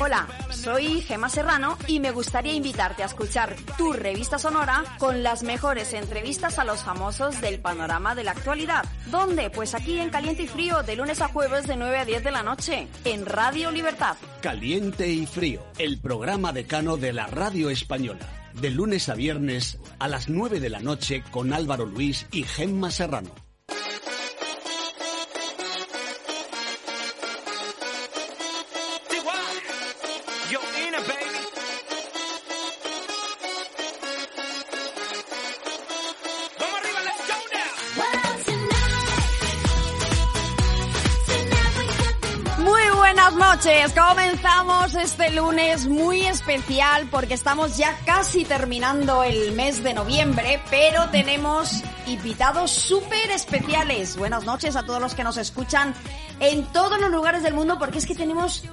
Hola, soy Gema Serrano y me gustaría invitarte a escuchar tu revista sonora con las mejores entrevistas a los famosos del panorama de la actualidad. ¿Dónde? Pues aquí en Caliente y Frío, de lunes a jueves de 9 a 10 de la noche, en Radio Libertad. Caliente y Frío, el programa decano de la radio española. De lunes a viernes a las 9 de la noche con Álvaro Luis y Gemma Serrano. Noches. Comenzamos este lunes muy especial porque estamos ya casi terminando el mes de noviembre, pero tenemos invitados súper especiales. Buenas noches a todos los que nos escuchan en todos los lugares del mundo porque es que tenemos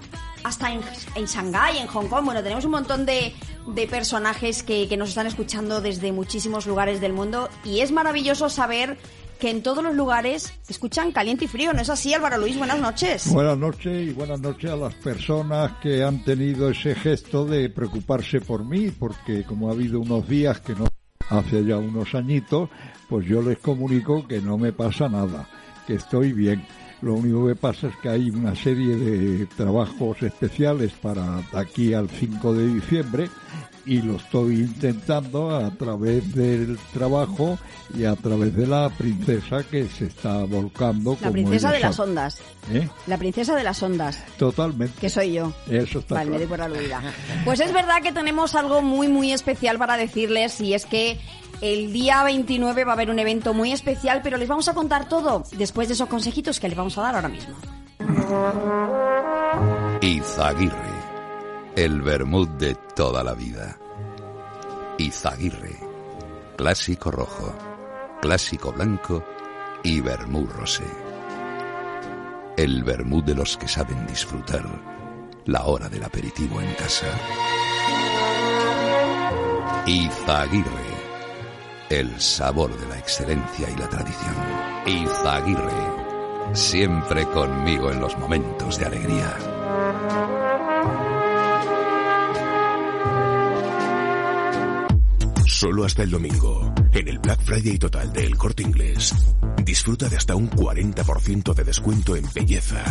hasta en, en Shanghái, en Hong Kong, bueno, tenemos un montón de, de personajes que, que nos están escuchando desde muchísimos lugares del mundo y es maravilloso saber que en todos los lugares escuchan caliente y frío. ¿No es así, Álvaro Luis? Buenas noches. Buenas noches y buenas noches a las personas que han tenido ese gesto de preocuparse por mí, porque como ha habido unos días que no hace ya unos añitos, pues yo les comunico que no me pasa nada, que estoy bien. Lo único que pasa es que hay una serie de trabajos especiales para aquí al 5 de diciembre y lo estoy intentando a través del trabajo y a través de la princesa que se está volcando. La princesa de las ondas. ¿Eh? La princesa de las ondas. Totalmente. Que soy yo. Eso está Vale, me doy claro. por aludida. Pues es verdad que tenemos algo muy, muy especial para decirles y es que el día 29 va a haber un evento muy especial, pero les vamos a contar todo después de esos consejitos que les vamos a dar ahora mismo. Izaguirre, el vermut de toda la vida. Izaguirre, clásico rojo, clásico blanco y vermut rosé. El vermut de los que saben disfrutar la hora del aperitivo en casa. Izaguirre, el sabor de la excelencia y la tradición. Izaguirre, siempre conmigo en los momentos de alegría. Solo hasta el domingo, en el Black Friday total del Corte Inglés. Disfruta de hasta un 40% de descuento en belleza,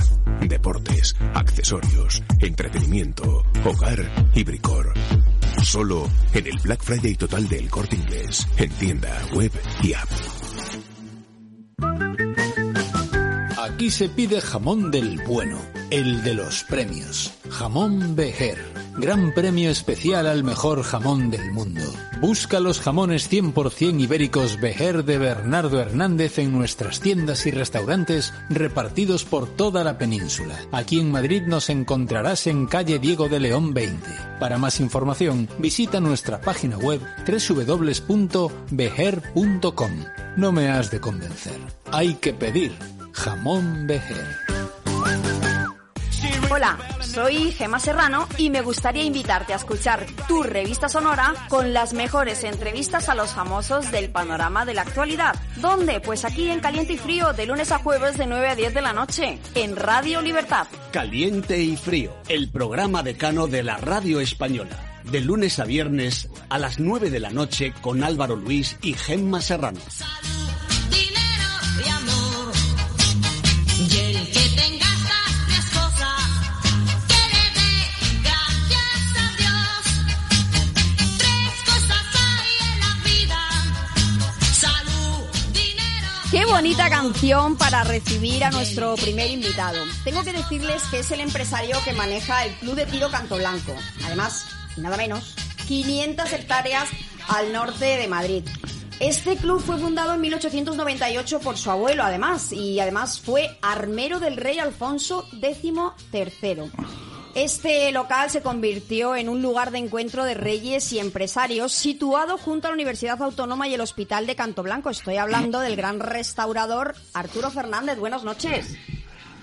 deportes, accesorios, entretenimiento, hogar y bricor. Solo en el Black Friday total del Corte Inglés, en tienda, web y app. Aquí se pide jamón del bueno, el de los premios. Jamón Bejer. Gran premio especial al mejor jamón del mundo. Busca los jamones 100% ibéricos Bejer de Bernardo Hernández en nuestras tiendas y restaurantes repartidos por toda la península. Aquí en Madrid nos encontrarás en calle Diego de León 20. Para más información, visita nuestra página web www.bejer.com. No me has de convencer. Hay que pedir jamón Bejer. Hola, soy Gema Serrano y me gustaría invitarte a escuchar tu revista sonora con las mejores entrevistas a los famosos del panorama de la actualidad. ¿Dónde? Pues aquí en Caliente y Frío, de lunes a jueves de 9 a 10 de la noche, en Radio Libertad. Caliente y Frío, el programa decano de la radio española. De lunes a viernes a las 9 de la noche con Álvaro Luis y Gemma Serrano. Bonita canción para recibir a nuestro primer invitado. Tengo que decirles que es el empresario que maneja el Club de Tiro Canto Blanco. Además, nada menos, 500 hectáreas al norte de Madrid. Este club fue fundado en 1898 por su abuelo, además, y además fue armero del rey Alfonso XIII. Este local se convirtió en un lugar de encuentro de reyes y empresarios situado junto a la Universidad Autónoma y el Hospital de Canto Blanco. Estoy hablando del gran restaurador Arturo Fernández. Buenas noches.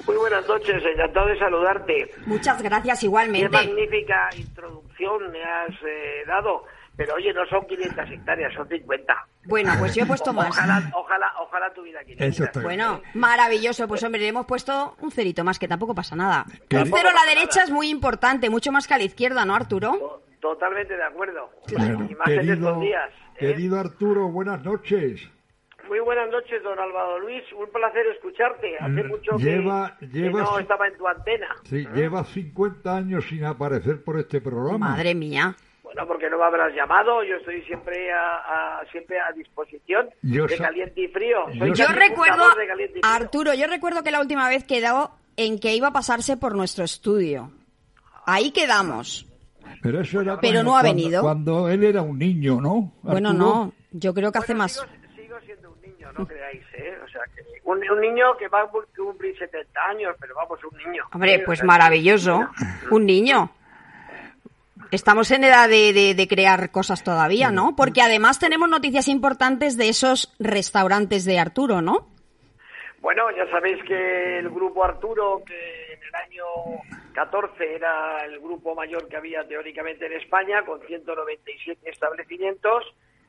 Muy buenas noches, encantado de saludarte. Muchas gracias Qué igualmente. magnífica introducción me has eh, dado. Pero oye, no son 500 hectáreas, son 50. Bueno, pues yo he puesto más. Ojalá, ojalá, ojalá tuviera 500. Eso está Bueno, maravilloso. Pues hombre, le hemos puesto un cerito más, que tampoco pasa nada. Que- Un cero a la derecha es muy importante, mucho más que a la izquierda, ¿no, Arturo? To- Totalmente de acuerdo. Bueno, y más en querido, estos días. ¿eh? querido Arturo, buenas noches. Muy buenas noches, don Álvaro Luis. Un placer escucharte. Hace Mm, mucho que- lleva- que, lleva no estaba en tu antena. Sí, llevas 50 años sin aparecer por este programa. Madre mía. Bueno, porque no me habrás llamado. Yo estoy siempre a, a- siempre a disposición Yo de caliente y frío. Soy Yo recuerdo, Frío. Arturo, yo recuerdo que la última vez quedó en que iba a pasarse por nuestro estudio. Ahí quedamos. Pero eso era Pero cuando- no ha cuando- venido. Cuando él era un niño, ¿no? Bueno, no, yo creo que hace más. Sigo, sigo siendo un niño, no creáis, ¿eh? O sea, que un, un niño que va a cumplir 70 años, pero vamos, un niño. Hombre, pues maravilloso. Un niño. Estamos en edad de, de- de crear cosas todavía, ¿no? Porque además tenemos noticias importantes de esos restaurantes de Arturo, ¿no? Bueno, ya sabéis que el grupo Arturo, que en el año 14 era el grupo mayor que había teóricamente en España, con 197 establecimientos,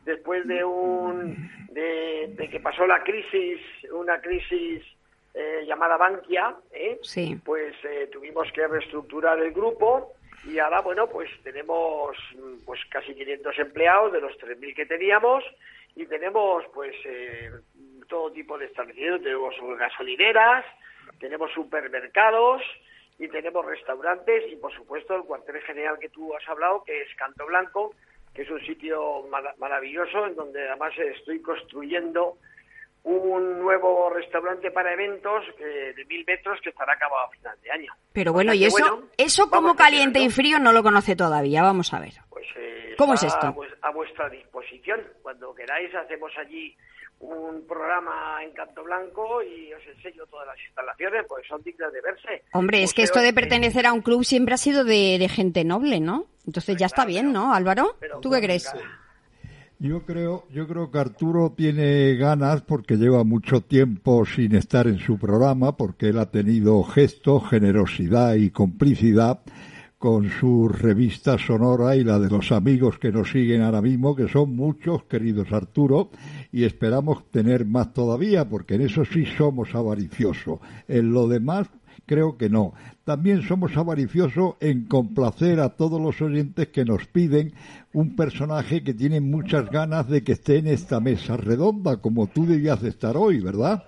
después de un de, de que pasó la crisis, una crisis eh, llamada Bankia, ¿eh? Sí. pues eh, tuvimos que reestructurar el grupo y ahora, bueno, pues tenemos pues casi 500 empleados de los 3.000 que teníamos y tenemos pues eh, todo tipo de establecimientos, tenemos gasolineras, tenemos supermercados y tenemos restaurantes y por supuesto el cuartel general que tú has hablado que es Canto Blanco, que es un sitio mara- maravilloso en donde además estoy construyendo un nuevo restaurante para eventos eh, de mil metros que estará acabado a final de año. Pero bueno, y que, eso, bueno, eso como caliente y frío no lo conoce todavía. Vamos a ver. Pues, eh, ¿Cómo es esto? A, vues- a vuestra disposición. Cuando queráis hacemos allí un programa en Canto Blanco y os enseño todas las instalaciones, pues son dignas de verse. Hombre, es que esto de pertenecer a un club siempre ha sido de, de gente noble, ¿no? Entonces ya está bien, ¿no, Álvaro? ¿Tú qué crees? Yo creo, yo creo que Arturo tiene ganas porque lleva mucho tiempo sin estar en su programa, porque él ha tenido gesto, generosidad y complicidad con su revista sonora y la de los amigos que nos siguen ahora mismo, que son muchos, queridos Arturo, y esperamos tener más todavía, porque en eso sí somos avariciosos. En lo demás, creo que no. También somos avariciosos en complacer a todos los oyentes que nos piden un personaje que tiene muchas ganas de que esté en esta mesa redonda, como tú debías de estar hoy, ¿verdad?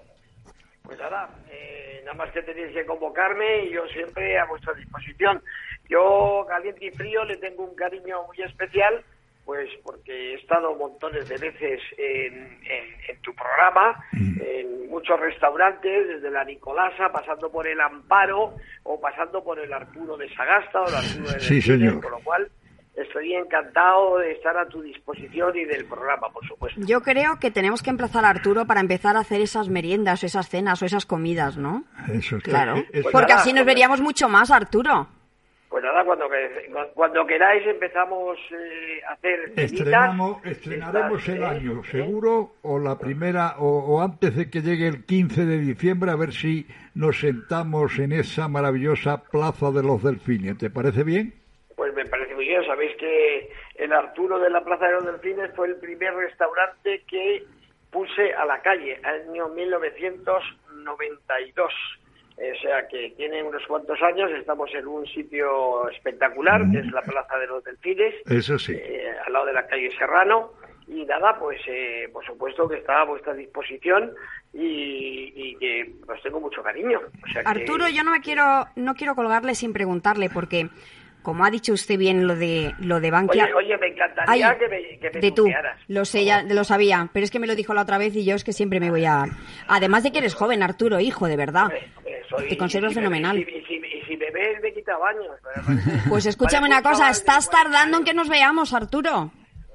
Pues nada, eh, nada más que tenéis que convocarme y yo siempre a vuestra disposición. Yo, caliente y frío, le tengo un cariño muy especial, pues porque he estado montones de veces en, en- en tu programa, en muchos restaurantes, desde la Nicolasa, pasando por el Amparo o pasando por el Arturo de Sagasta o el Arturo de Sí, señor. Con lo cual, estoy encantado de estar a tu disposición y del programa, por supuesto. Yo creo que tenemos que emplazar a Arturo para empezar a hacer esas meriendas, o esas cenas o esas comidas, ¿no? Eso es Claro. es- Pues Porque nada, así nos veríamos mucho más, Arturo. Pues nada, cuando, que- cuando queráis empezamos eh, a hacer. Estrenamos, estrenaremos el ¿eh? año, ¿eh? seguro, o la primera, o, o antes de que llegue el 15 de diciembre, a ver si nos sentamos en esa maravillosa Plaza de los Delfines. ¿Te parece bien? Pues me parece muy bien. Sabéis que el Arturo de la Plaza de los Delfines fue el primer restaurante que puse a la calle, año 1992. O sea que tiene unos cuantos años, estamos en un sitio espectacular, que es la Plaza de los Delfines, Eso sí. eh, al lado de la calle Serrano. Y nada, pues eh, por supuesto que está a vuestra disposición y, y que os tengo mucho cariño. O sea que- Arturo, yo no me quiero, no quiero colgarle sin preguntarle, porque como ha dicho usted bien lo de lo de Bankia. Oye, oye, me encantaría Ay, que me, que me de tú, lo sé, ya lo sabía, pero es que me lo dijo la otra vez y yo es que siempre me voy a... Además de que eres joven, Arturo, hijo, de verdad. Hombre, hombre, soy- Te conservas y fenomenal. Y, si- y si, y si me ves, me quita baños. Pues escúchame parece una un cosa, estás 40 tardando en que nos veamos, Arturo.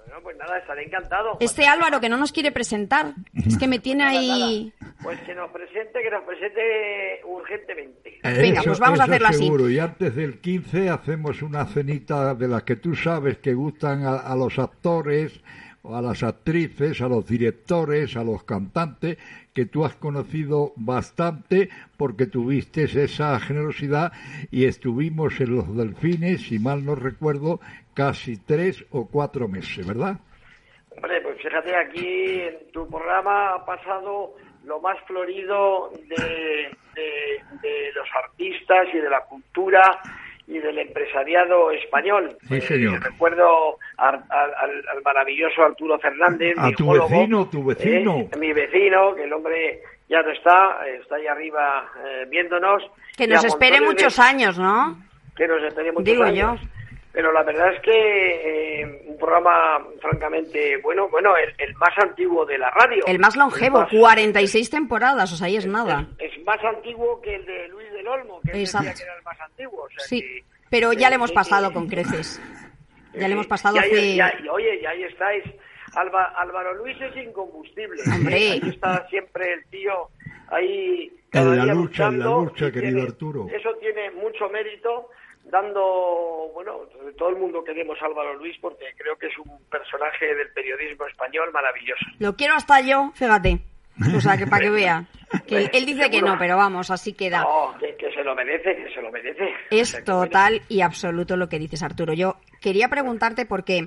Bueno, pues nada, estaré encantado. Este Álvaro que no nos quiere presentar, es que me tiene Nada, ahí... Pues que nos presente, que nos presente urgentemente. Venga, Eso- pues vamos a hacerlo así. seguro. Y antes del 15 hacemos una cenita de las que tú sabes que gustan a, a los actores, o a las actrices, a los directores, a los cantantes, que tú has conocido bastante porque tuviste esa generosidad y estuvimos en los delfines, si mal no recuerdo, casi tres o cuatro meses, ¿verdad? Hombre, pues fíjate, aquí en tu programa ha pasado lo más florido de, de- de los artistas y de la cultura y del empresariado español. Sí, Eh, señor. recuerdo al, al- al- al maravilloso Arturo Fernández. A mi tu vecino, tu vecino. eh, mi vecino, que el hombre ya no está, eh, está ahí arriba eh, viéndonos. Que nos espere montones de- muchos años, ¿no? que nos espere muchos Digo años. yo. Pero la verdad es que eh, un programa francamente bueno, bueno, el, el más antiguo de la radio. El más longevo, El más- 46 temporadas, o sea, ahí es nada. Es, es más antiguo que el de Luis del Olmo, que él decía Exacto. que era el más antiguo. o sea Sí, que- pero ya eh, le hemos pasado con creces. Ya le hemos eh, pasado ahí- hace... y oye, y ahí estáis. Alba- Álvaro Luis es incombustible. Hombre. Ahí está siempre el tío ahí En la día lucha, en la lucha, querido tiene- Arturo. Eso tiene mucho mérito dando, bueno, todo el mundo queremos a Álvaro Luis porque creo que es un personaje del periodismo español maravilloso. Lo quiero hasta yo, fíjate. O sea, que para que vea. Que él dice que no, pero vamos, así queda. No, que, que se lo merece, que se lo merece. Es total y absoluto lo que dices, Arturo. Yo quería preguntarte porque,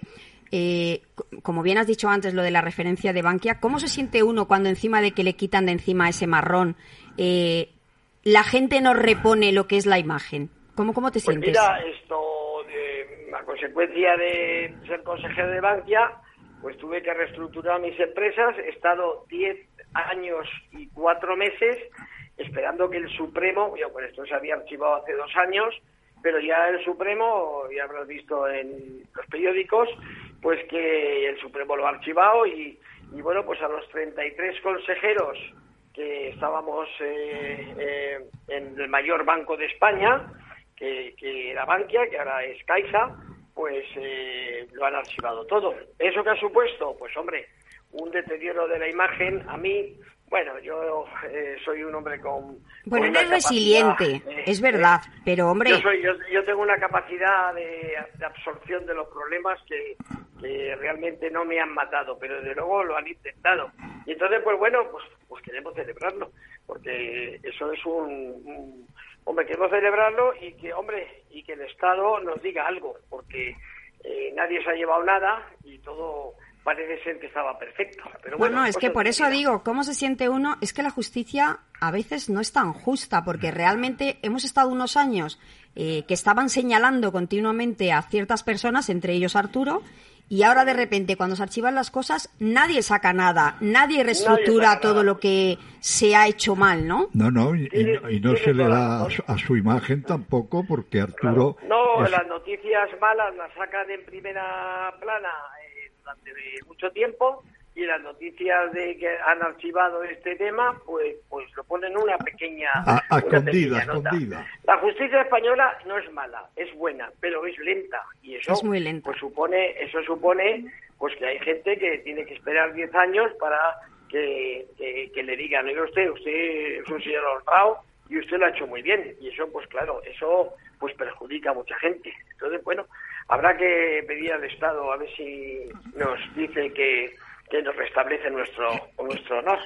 eh, como bien has dicho antes, lo de la referencia de Bankia, ¿cómo se siente uno cuando encima de que le quitan de encima ese marrón, eh, la gente no repone lo que es la imagen? ¿Cómo, cómo te Pues sientes? mira, esto, eh, a consecuencia de ser consejero de Bankia, pues tuve que reestructurar mis empresas. He estado 10 años y 4 meses esperando que el Supremo, yo pues esto se había archivado hace dos años, pero ya el Supremo, ya habrás visto en los periódicos, pues que el Supremo lo ha archivado y, y bueno, pues a los 33 consejeros que estábamos eh, eh, en el mayor banco de España, que, que era Bankia, que ahora es Caixa, pues eh, lo han archivado todo. ¿Eso qué ha supuesto? Pues hombre, un deterioro de la imagen a mí, bueno, yo eh, soy un hombre con... Bueno, con eres resiliente, eh, es verdad, pero hombre, yo, soy, yo, yo tengo una capacidad de, de absorción de los problemas que, que realmente no me han matado, pero desde luego lo han intentado. Y entonces, pues bueno, pues, pues queremos celebrarlo, porque eso es un, un- Hombre, queremos celebrarlo y que, hombre, y que el Estado nos diga algo, porque eh, nadie se ha llevado nada y todo parece ser que estaba perfecto. Pero bueno, Bueno, es que cosas por eso digo, ¿cómo se siente uno? Es que la justicia a veces no es tan justa, porque realmente hemos estado unos años eh, que estaban señalando continuamente a ciertas personas, entre ellos Arturo, y ahora de repente cuando se archivan las cosas, nadie saca nada, nadie reestructura todo nada. lo que se ha hecho mal, ¿no? No, no, y, no- y no se le da a su, a su imagen tampoco, porque Arturo. No, es- las noticias malas las sacan en primera plana eh, durante mucho tiempo y las noticias de que han archivado este tema, pues pues lo ponen una pequeña, A- a una escondida, pequeña nota. escondida. La justicia española no es mala, es buena, pero es lenta y eso Es muy lenta. pues supone eso supone pues que hay gente que tiene que esperar 10 años para que, que, que le digan, oiga usted, usted es un señor honrado y usted lo ha hecho muy bien. Y eso, pues claro, eso pues perjudica a mucha gente. Entonces, bueno, habrá que pedir al Estado a ver si nos dice que, que nos restablece nuestro, nuestro honor.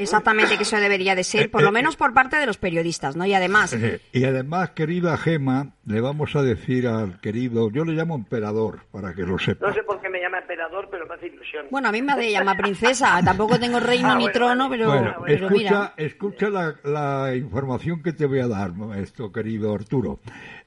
Exactamente, que eso debería de ser, por lo menos por parte de los periodistas, ¿no? Y además, Eh, y además, querida Gema, le vamos a decir al querido, yo le llamo emperador, para que lo sepa. No sé por qué me llama emperador, pero me hace ilusión. bueno, a mí me de llama princesa, tampoco tengo reino Ah, ni bueno, trono, pero, Bueno, pero escucha, mira. escucha la, la información que te voy a dar, esto, querido Arturo.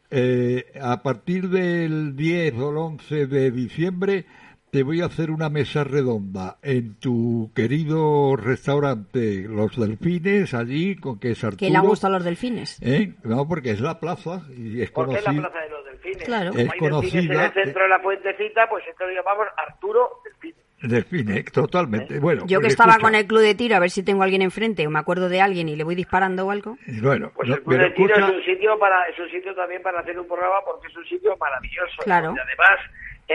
Eh, a partir del 10 o el 11 de diciembre te voy a hacer una mesa redonda en tu querido restaurante Los Delfines, allí, con que es Arturo. Que le han gustado los delfines. ¿Eh? No, porque es la plaza y es Porque es la conocida. Plaza de los Delfines. Claro. Como Es delfines en conocida- el centro de la puentecita, pues entonces lo llamamos Arturo Delfines. Delfines, totalmente. Bueno, Yo que pues estaba escucha, con el club de tiro a ver si tengo a alguien enfrente o me acuerdo de alguien y le voy disparando o algo. Bueno, Pues no, el Club de Tiro escucha- es un sitio para es un sitio también para hacer un programa porque es un sitio maravilloso. Claro. Y además,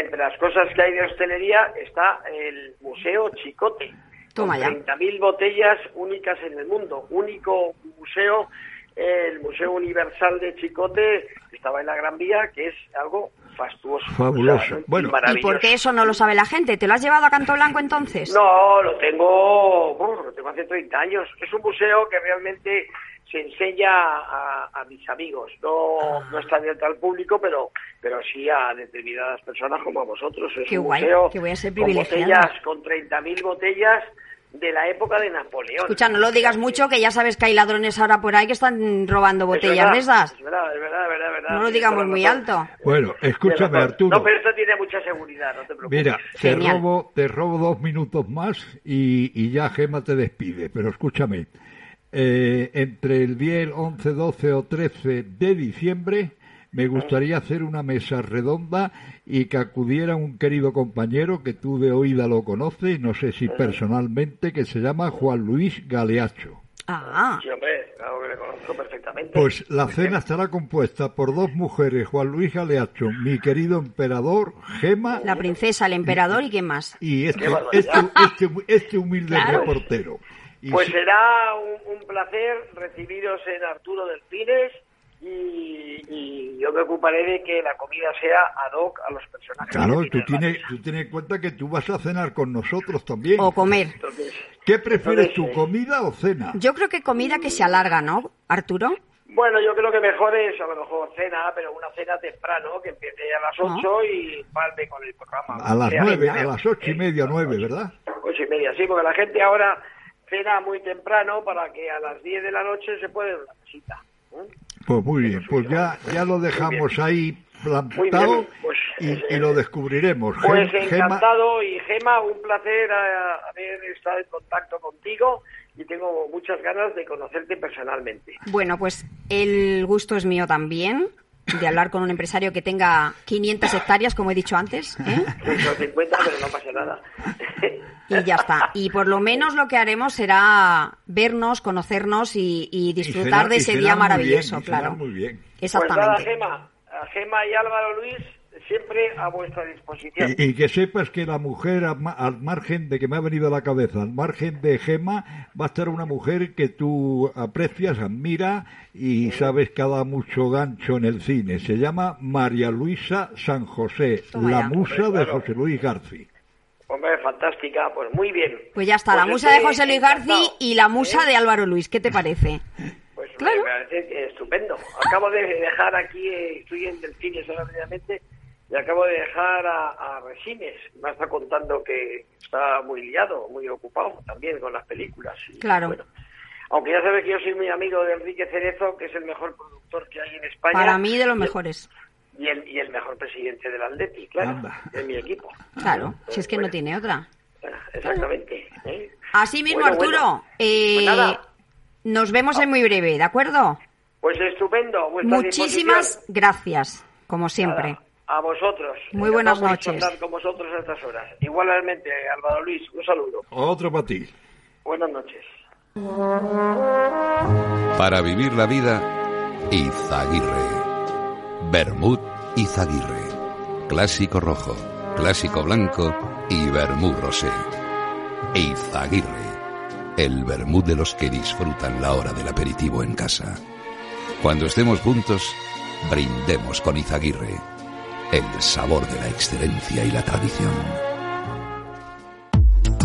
entre las cosas que hay de hostelería está el Museo Chicote, Toma con ya. 30.000 botellas únicas en el mundo. Único museo, eh, el Museo Universal de Chicote, que estaba en la Gran Vía, que es algo fastuoso. Fabuloso. O sea, Bueno, ¿Y maravilloso. por qué eso no lo sabe la gente? ¿Te lo has llevado a Canto Blanco entonces? No, lo tengo, bueno, lo tengo hace 30 años. Es un museo que realmente se enseña a, a mis amigos. No, Ah. no está abierto al público, pero, pero sí a determinadas personas como a vosotros. Es Qué un guay, museo que voy a ser con botellas, con 30.000 botellas de la época de Napoleón. Escucha, no lo digas mucho, que ya sabes que hay ladrones ahora por ahí que están robando Es botellas verdad, de esas. Es verdad, es verdad, es verdad, es verdad. No lo digamos muy alto. Bueno, escúchame. Arturo. No, pero esto tiene mucha seguridad, no te preocupes. Mira, te Genial. robo, te robo dos minutos más y, y ya Gema te despide. Pero escúchame, eh, entre el día el 11, 12 o 13 de diciembre me gustaría hacer una mesa redonda y que acudiera un querido compañero que tú de oída lo conoces, no sé si personalmente, que se llama Juan Luis Galeacho. Ah, Sí, hombre, claro que le conozco perfectamente. Pues la cena estará compuesta por dos mujeres, Juan Luis Galeacho, mi querido emperador, Gema la princesa, el emperador y quién más. y este, este, este, este humilde Claro. reportero. Pues será un, un placer recibiros en Arturo Delfines y, y yo me ocuparé de que la comida sea ad hoc a los personajes. claro, que tú tienes, tú tienes en cuenta que tú vas a cenar con nosotros también. O comer. Entonces, ¿Qué prefieres tú, entonces, eh, comida o cena? Yo creo que comida que se alarga, ¿no, Arturo? Bueno, yo creo que mejor es a lo mejor cena, pero una cena temprano, que empiece a las Ah. 8 y palme con el programa. A las Sea nueve, venga, a las ocho y media, nueve, ¿verdad? Ocho y media, sí, porque la gente ahora cena muy temprano para que a las 10 de la noche se pueda ir a una casita. ¿eh? Pues muy bien, pues ya, ya lo dejamos ahí plantado pues, y, eh, y lo descubriremos. Pues Gema- encantado y Gema, un placer haber estado en contacto contigo y tengo muchas ganas de conocerte personalmente. Bueno, pues el gusto es mío también de hablar con un empresario que tenga 500 hectáreas, como he dicho antes, ¿eh? 150, pero no pasa nada. y ya está. Y por lo menos lo que haremos será vernos, conocernos y, y y disfrutar de y ese día muy maravilloso, bien, y cenar claro. Muy bien. Pues nada, Exactamente. Gema, a Gema y Álvaro Luis, siempre a vuestra disposición. Y, y que sepas que la mujer, al, ma- al margen de que me ha venido a la cabeza, al margen de Gema, va a estar una mujer que tú aprecias, admira y sabes que ha dado mucho gancho en el cine. Se llama María Luisa San José, Toma la ya. musa de Claro. José Luis Garci. Hombre, fantástica, pues muy bien. Pues ya está, la Pues musa de José Luis Garci encantado, y la musa ¿eh? de Álvaro Luis. ¿Qué te parece? Pues me- Claro. me parece estupendo. Acabo de dejar aquí, eh, estoy en Delfines ahora previamente, y acabo de dejar a, a Resines. Me está contando que está muy liado, muy ocupado también con las películas. Y, Claro. bueno, aunque ya sabes que yo soy muy amigo de Enrique Cerezo, que es el mejor productor que hay en España. Para mí de los mejores. Y el, y el mejor presidente del Atleti, claro, Anda. de mi equipo. Claro, si es que no tiene otra. Exactamente. ¿eh? Así mismo, Bueno, Arturo, bueno. eh, Pues nada. nos vemos en muy breve, ¿de acuerdo? Pues estupendo. Muchísimas gracias, como siempre. Nada, A vosotros. Muy buenas noches. con vosotros a estas horas. Igualmente, Álvaro Luis, un saludo. Otro para ti. Buenas noches. Para vivir la vida, Izaguirre. Bermud Izaguirre. Clásico rojo, clásico blanco y vermut rosé. Izaguirre. El vermut de los que disfrutan la hora del aperitivo en casa. Cuando estemos juntos, brindemos con Izaguirre. El sabor de la excelencia y la tradición.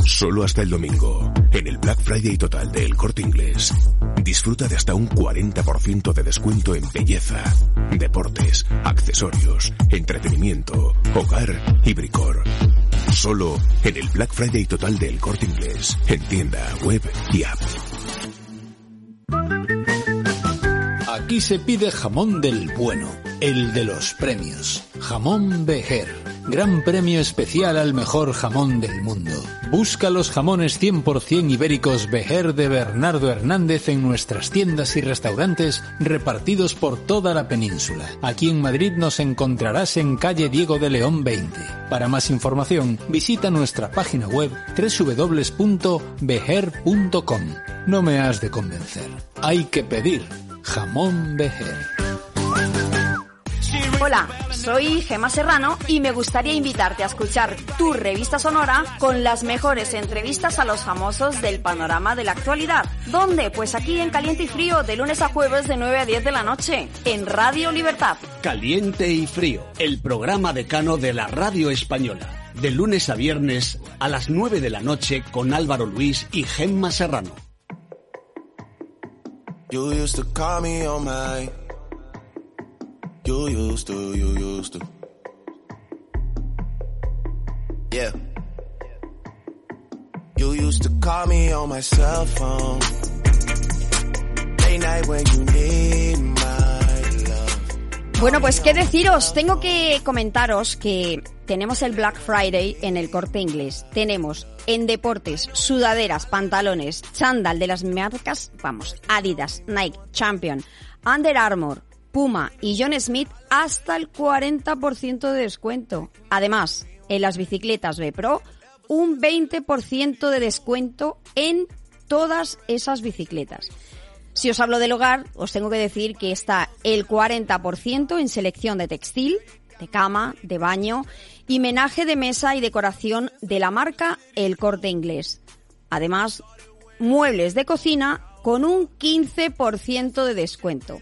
Solo hasta el domingo, en el Black Friday total del Corte Inglés. Disfruta de hasta un 40% de descuento en belleza, deportes, accesorios, entretenimiento, hogar y bricor. Solo en el Black Friday total del Corte Inglés, en tienda, web y app. Aquí se pide jamón del bueno, el de los premios. Jamón Bejer. Gran premio especial al mejor jamón del mundo. Busca los jamones 100% ibéricos Bejer de Bernardo Hernández en nuestras tiendas y restaurantes repartidos por toda la península. Aquí en Madrid nos encontrarás en calle Diego de León 20. Para más información, visita nuestra página web www.bejer.com. No me has de convencer. Hay que pedir jamón Bejer. Hola, soy Gema Serrano y me gustaría invitarte a escuchar tu revista sonora con las mejores entrevistas a los famosos del panorama de la actualidad. ¿Dónde? Pues aquí en Caliente y Frío, de lunes a jueves de 9 a 10 de la noche, en Radio Libertad. Caliente y Frío, el programa decano de la radio española. De lunes a viernes a las 9 de la noche con Álvaro Luis y Gemma Serrano. You used to call me on my. You used to, you used to. Yeah. You used to call me on my cell phone. Late night when you need my love. Bueno, pues qué deciros, tengo que comentaros que tenemos el Black Friday en el corte inglés. Tenemos en deportes, sudaderas, pantalones, chándal de las marcas, vamos, Adidas, Nike, Champion, Under Armour, Puma y John Smith hasta el 40% de descuento. Además, en las bicicletas B Pro, un 20% de descuento en todas esas bicicletas. Si os hablo del hogar, os tengo que decir que está el 40% en selección de textil, de cama, de baño y menaje de mesa y decoración de la marca El Corte Inglés. Además, muebles de cocina con un 15% de descuento.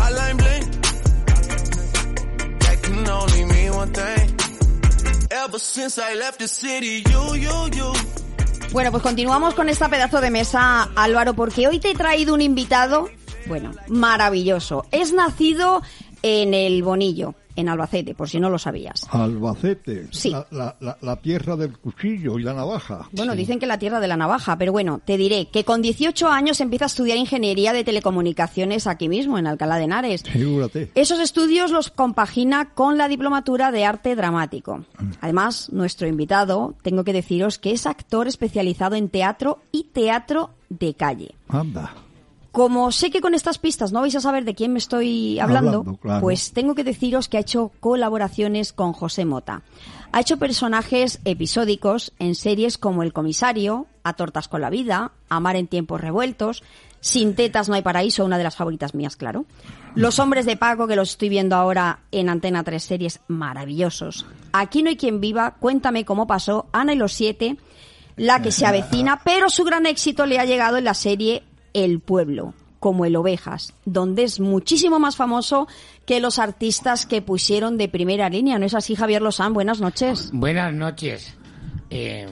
Bueno, pues continuamos con esta pedazo de mesa, Álvaro, porque hoy te he traído un invitado, bueno, maravilloso. Es nacido en el Bonillo, en Albacete, por si no lo sabías. Albacete, Sí. la, la- la- la tierra del cuchillo y la navaja. Bueno, dicen que la tierra de la navaja, pero bueno, te diré que con 18 años empieza a estudiar ingeniería de telecomunicaciones aquí mismo, en Alcalá de Henares. Figúrate. Esos estudios los compagina con la diplomatura de arte dramático. Además, nuestro invitado, tengo que deciros que es actor especializado en teatro y teatro de calle. Anda. Como sé que con estas pistas no vais a saber de quién me estoy hablando, Hablando, claro. pues tengo que deciros que ha hecho colaboraciones con José Mota. Ha hecho personajes episódicos en series como El Comisario, A Tortas con la Vida, Amar en Tiempos Revueltos, Sin Tetas No hay Paraíso, una de las favoritas mías, claro. Los Hombres de Paco, que los estoy viendo ahora en Antena 3 series maravillosos. Aquí no hay quien viva, Cuéntame cómo pasó, Ana y los Siete, La que se avecina, pero su gran éxito le ha llegado en la serie El Pueblo, como el Ovejas, donde es muchísimo más famoso que los artistas que pusieron de primera línea. ¿No es así, Javier Lozán? Buenas noches. Buenas noches. Eh,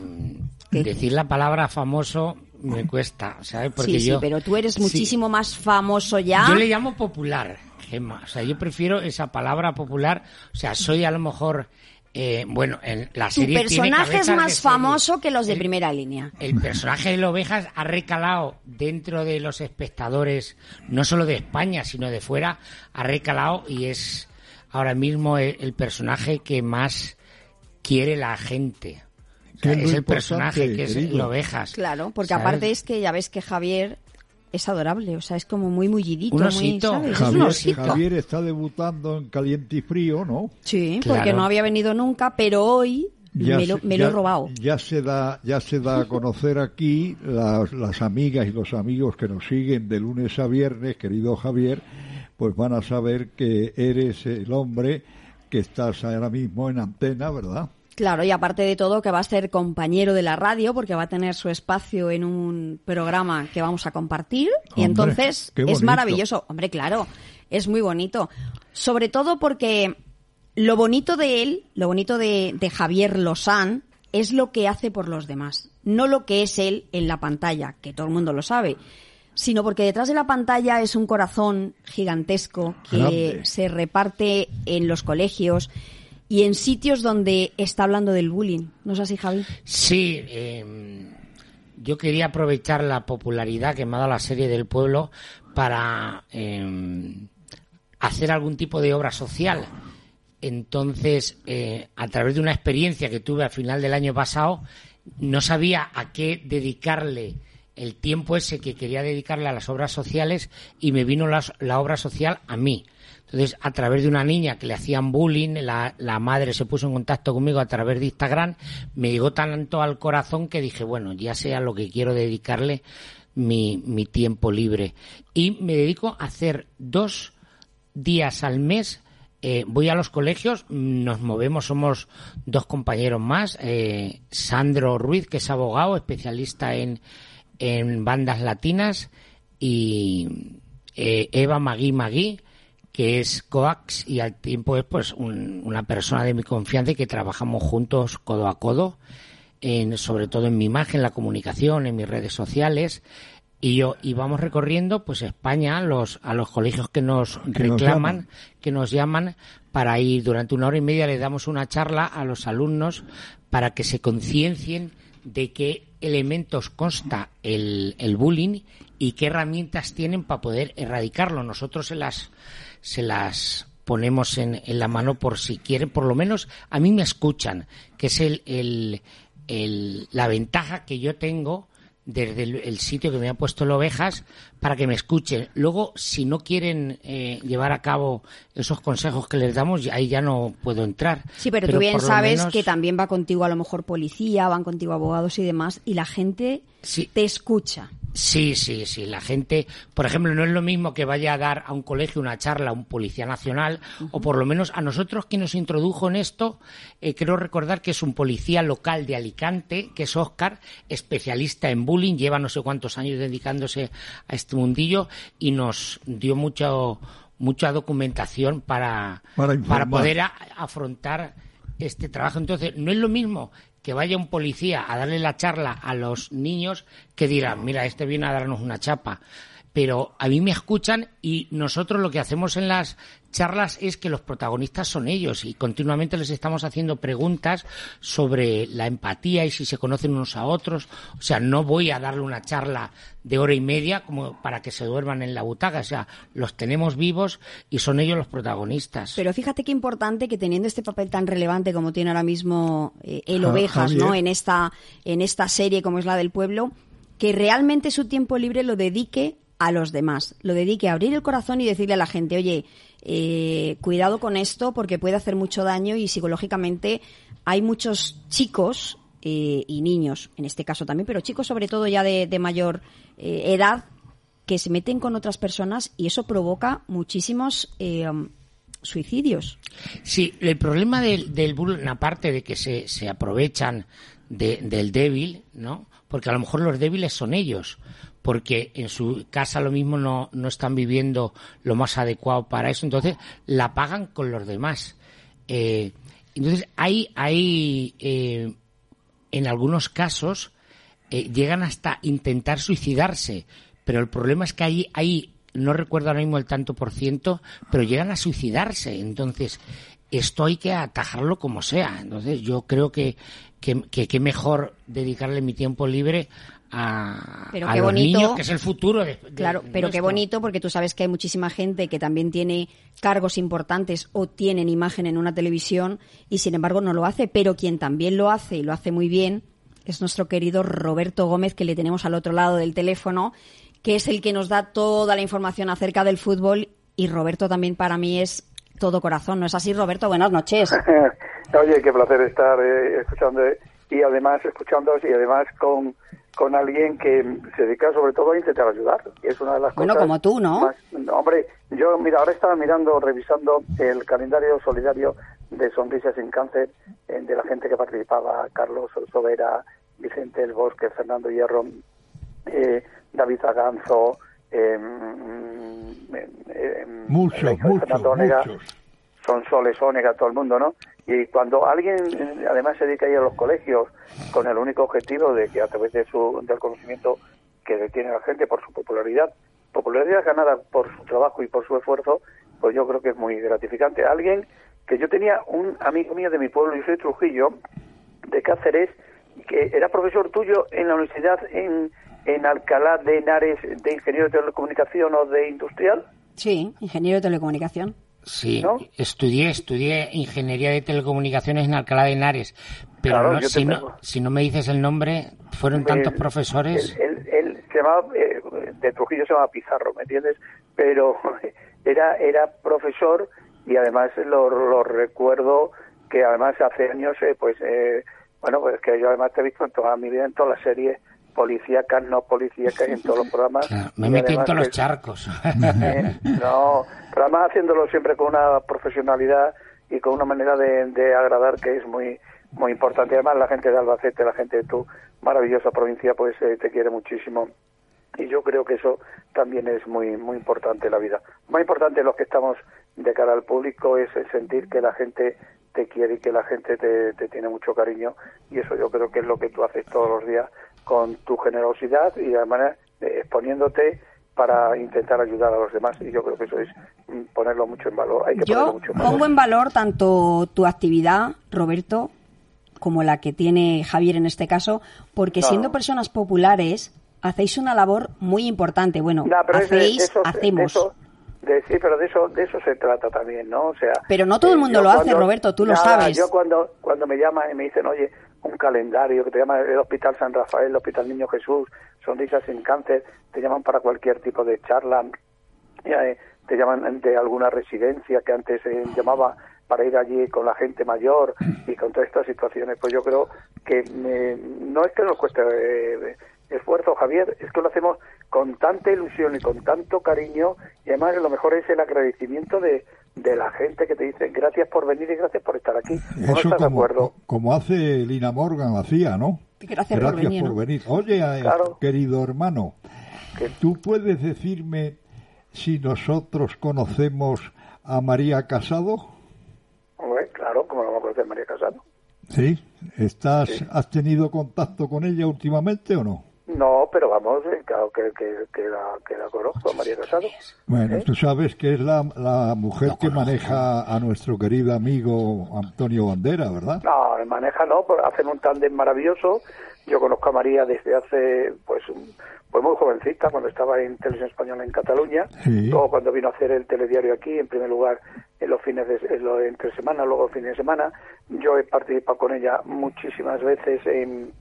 decir la palabra famoso me cuesta, ¿sabes? Porque sí, sí, yo, pero tú eres Sí. muchísimo más famoso ya. Yo le llamo popular, Gemma. O sea, yo prefiero esa palabra popular. O sea, soy a lo mejor, eh, bueno, en la tu serie tiene personaje es más famoso que los de El- primera línea. El personaje de las ovejas ha recalado dentro de los espectadores, no solo de España, sino de fuera, ha recalado y es ahora mismo el, el personaje que más quiere la gente. O sea, es el personaje que es el ovejas. Claro, porque ¿sabes? aparte es que ya ves que Javier es adorable, o sea, es como muy mullidito, Un muy. ¿sabes? Es un Javier, osito. Javier está debutando en Caliente y Frío, ¿no? Sí, Claro. porque no había venido nunca, pero hoy me lo, lo he robado. Ya se da, ya se da a conocer aquí las, las amigas y los amigos que nos siguen de lunes a viernes, querido Javier, pues van a saber que eres el hombre que estás ahora mismo en antena, ¿verdad? Claro, y aparte de todo que va a ser compañero de la radio porque va a tener su espacio en un programa que vamos a compartir y entonces es maravilloso. Hombre, claro, es muy bonito. Sobre todo porque lo bonito de él, lo bonito de, de Javier Lozán es lo que hace por los demás, no lo que es él en la pantalla, que todo el mundo lo sabe, sino porque detrás de la pantalla es un corazón gigantesco que Grande. se reparte en los colegios y en sitios donde está hablando del bullying. ¿No es así, Javi? Sí, eh, yo quería aprovechar la popularidad que me ha dado la serie del pueblo para eh, hacer algún tipo de obra social. entonces, eh, a través de una experiencia que tuve al final del año pasado, no sabía a qué dedicarle el tiempo ese que quería dedicarle a las obras sociales y me vino la, la obra social a mí. Entonces, a través de una niña que le hacían bullying, la, la madre se puso en contacto conmigo a través de Instagram, me llegó tanto al corazón que dije, bueno, ya sea lo que quiero dedicarle mi, tiempo libre. Y me dedico a hacer dos días al mes eh, voy a los colegios, nos movemos, somos dos compañeros más. eh, Sandro Ruiz, que es abogado, especialista en, en bandas latinas, y eh, Eva Magui Magui, que es coax y al tiempo es pues un- una persona de mi confianza y que trabajamos juntos codo a codo, en, sobre todo en mi imagen, la comunicación, en mis redes sociales. Y yo y vamos recorriendo pues España a los a los colegios que nos reclaman, que nos llaman para ir durante una hora y media les damos una charla a los alumnos para que se conciencien de qué elementos consta el, el bullying y qué herramientas tienen para poder erradicarlo. Nosotros se las se las ponemos en, en la mano por si quieren, por lo menos a mí me escuchan, que es el, el, el- la ventaja que yo tengo desde el, el sitio que me ha puesto el ovejas para que me escuchen. Luego, si no quieren eh, llevar a cabo esos consejos que les damos, ahí ya no puedo entrar. Sí, pero, tú bien sabes menos- que también va contigo a lo mejor policía, van contigo abogados y demás, y la gente te escucha. Sí, sí, sí. La gente, por ejemplo, no es lo mismo que vaya a dar a un colegio una charla a un policía nacional, o por lo menos a nosotros que nos introdujo en esto, eh, creo recordar que es un policía local de Alicante, que es Óscar, especialista en bullying, lleva no sé cuántos años dedicándose a este mundillo y nos dio mucho mucha documentación para, Para poder a- afrontar este trabajo. Entonces, no es lo mismo que vaya un policía a darle la charla a los niños que dirán, mira, este viene a darnos una chapa. Pero a mí me escuchan y nosotros lo que hacemos en las charlas es que los protagonistas son ellos y continuamente les estamos haciendo preguntas sobre la empatía y si se conocen unos a otros. O sea, no voy a darle una charla de hora y media como para que se duerman en la butaca. O sea, los tenemos vivos y son ellos los protagonistas. Pero fíjate qué importante que teniendo este papel tan relevante como tiene ahora mismo eh, el Ja- Ovejas, Javier. ¿no? En esta, en esta serie como es la del pueblo, que realmente su tiempo libre lo dedique a los demás, lo dedique a abrir el corazón y decirle a la gente, oye, eh, cuidado con esto porque puede hacer mucho daño y psicológicamente hay muchos chicos eh, y niños, en este caso también, pero chicos sobre todo ya de, mayor eh, edad que se meten con otras personas y eso provoca muchísimos eh, suicidios. Sí, el problema del, del bullying, aparte de que se, se aprovechan de- del débil, ¿no? Porque a lo mejor los débiles son ellos, porque en su casa lo mismo no, no están viviendo lo más adecuado para eso, entonces la pagan con los demás. Eh, entonces hay, hay eh, en algunos casos eh, llegan hasta intentar suicidarse, pero el problema es que ahí hay, no recuerdo ahora mismo el tanto por ciento, pero llegan a suicidarse. Entonces, esto hay que atajarlo como sea. Entonces, yo creo que que, que, que mejor dedicarle mi tiempo libre a, Pero a qué los bonito. niños, que es el futuro de, de- Claro, pero qué bonito porque tú sabes que hay muchísima gente que también tiene cargos importantes o tienen imagen en una televisión y sin embargo no lo hace, pero quien también lo hace y lo hace muy bien es nuestro querido Roberto Gómez que le tenemos al otro lado del teléfono, que es el que nos da toda la información acerca del fútbol y Roberto también para mí es todo corazón, ¿no es así Roberto? Buenas noches. Oye, qué placer estar eh, escuchando y además escuchándoos y además con, con alguien que se dedica sobre todo a intentar ayudar. Y es una de las Bueno, cosas como tú, ¿no? más- no, hombre, yo mira, ahora estaba mirando, revisando el calendario solidario de Sonrisas sin Cáncer eh, de la gente que participaba, Carlos Sobera, Vicente El Bosque, Fernando Hierro, eh, David Aganzo, eh, mm, eh, eh, Muchos, muchos, muchos. Son Soles, Onega, todo el mundo, ¿no? Y cuando alguien además se dedica a ir a los colegios con el único objetivo de que a través de su, del conocimiento que tiene la gente por su popularidad, popularidad ganada por su trabajo y por su esfuerzo, pues yo creo que es muy gratificante. Alguien que yo tenía un amigo mío de mi pueblo, yo soy Trujillo, de Cáceres, que era profesor tuyo en la universidad en, en Alcalá de Henares de ingeniero de telecomunicación o de industrial. Sí, ingeniero de telecomunicación. Sí, ¿no? estudié, estudié ingeniería de telecomunicaciones en Alcalá de Henares, pero Claro, no- si, no, tengo. si no me dices el nombre, fueron tantos profesores. Él, él- él se llamaba, eh, de Trujillo se llamaba Pizarro, ¿me entiendes? Pero era, era profesor y además lo, lo recuerdo que además hace años, eh, pues, eh, bueno, pues que yo además te he visto en toda mi vida, en todas las series policíacas, no policíacas, en todos los programas. Claro, me Y metí en además todos los charcos. eh, no, pero además haciéndolo siempre con una profesionalidad y con una manera de, de agradar que es muy muy importante. Además, la gente de Albacete, la gente de tu maravillosa provincia, pues eh, te quiere muchísimo. Y yo creo que eso también es muy muy importante en la vida. Más importante los que estamos de cara al público es el sentir que la gente te quiere y que la gente te, te tiene mucho cariño. Y eso yo creo que es lo que tú haces todos los días con tu generosidad y además eh, exponiéndote para intentar ayudar a los demás. Y yo creo que eso es mm, ponerlo mucho en valor. Hay que Yo mucho en valor. pongo en valor tanto tu actividad, Roberto, como la que tiene Javier en este caso, porque No. siendo personas populares hacéis una labor muy importante. Bueno, No, pero de- de hacéis, de hacemos. eso- de- sí, pero de eso, de eso se trata también, ¿no? O sea, Pero no todo el eh, mundo lo hace, Roberto, tú lo sabes. Yo cuando, cuando me llaman y me dicen, oye, un calendario que te llama el Hospital San Rafael, el Hospital Niño Jesús, Sonrisas sin Cáncer, te llaman para cualquier tipo de charla, eh, te llaman de alguna residencia que antes se llamaba para ir allí con la gente mayor y con todas estas situaciones, pues yo creo que eh, no es que nos cueste eh, esfuerzo, Javier, es que lo hacemos con tanta ilusión y con tanto cariño y además lo mejor es el agradecimiento de, de la gente que te dice gracias por venir y gracias por estar aquí. ¿O no Eso de como, acuerdo? como hace Lina Morgan, hacía, ¿no? Gracias por venir, ¿no? Oye, eh, Claro. querido hermano, ¿tú puedes decirme si nosotros conocemos a María Casado? Hombre, claro, como no me acuerdo de María Casado. ¿Sí? ¿Estás, ¿Has tenido contacto con ella últimamente o no? No, pero vamos, eh, claro que, que, que la, que la conozco, María Casado. Bueno, ¿Eh? tú sabes que es la, la mujer que maneja a nuestro querido amigo Antonio Bandera, ¿verdad? No, maneja no, hacen un tándem maravilloso. Yo conozco a María desde hace, pues, un- pues muy jovencita, cuando estaba en Televisión Española en Cataluña. Sí. Luego cuando vino a hacer el telediario aquí, en primer lugar en los fines de en lo- entre semana, luego el fin de semana. Yo he participado con ella muchísimas veces en,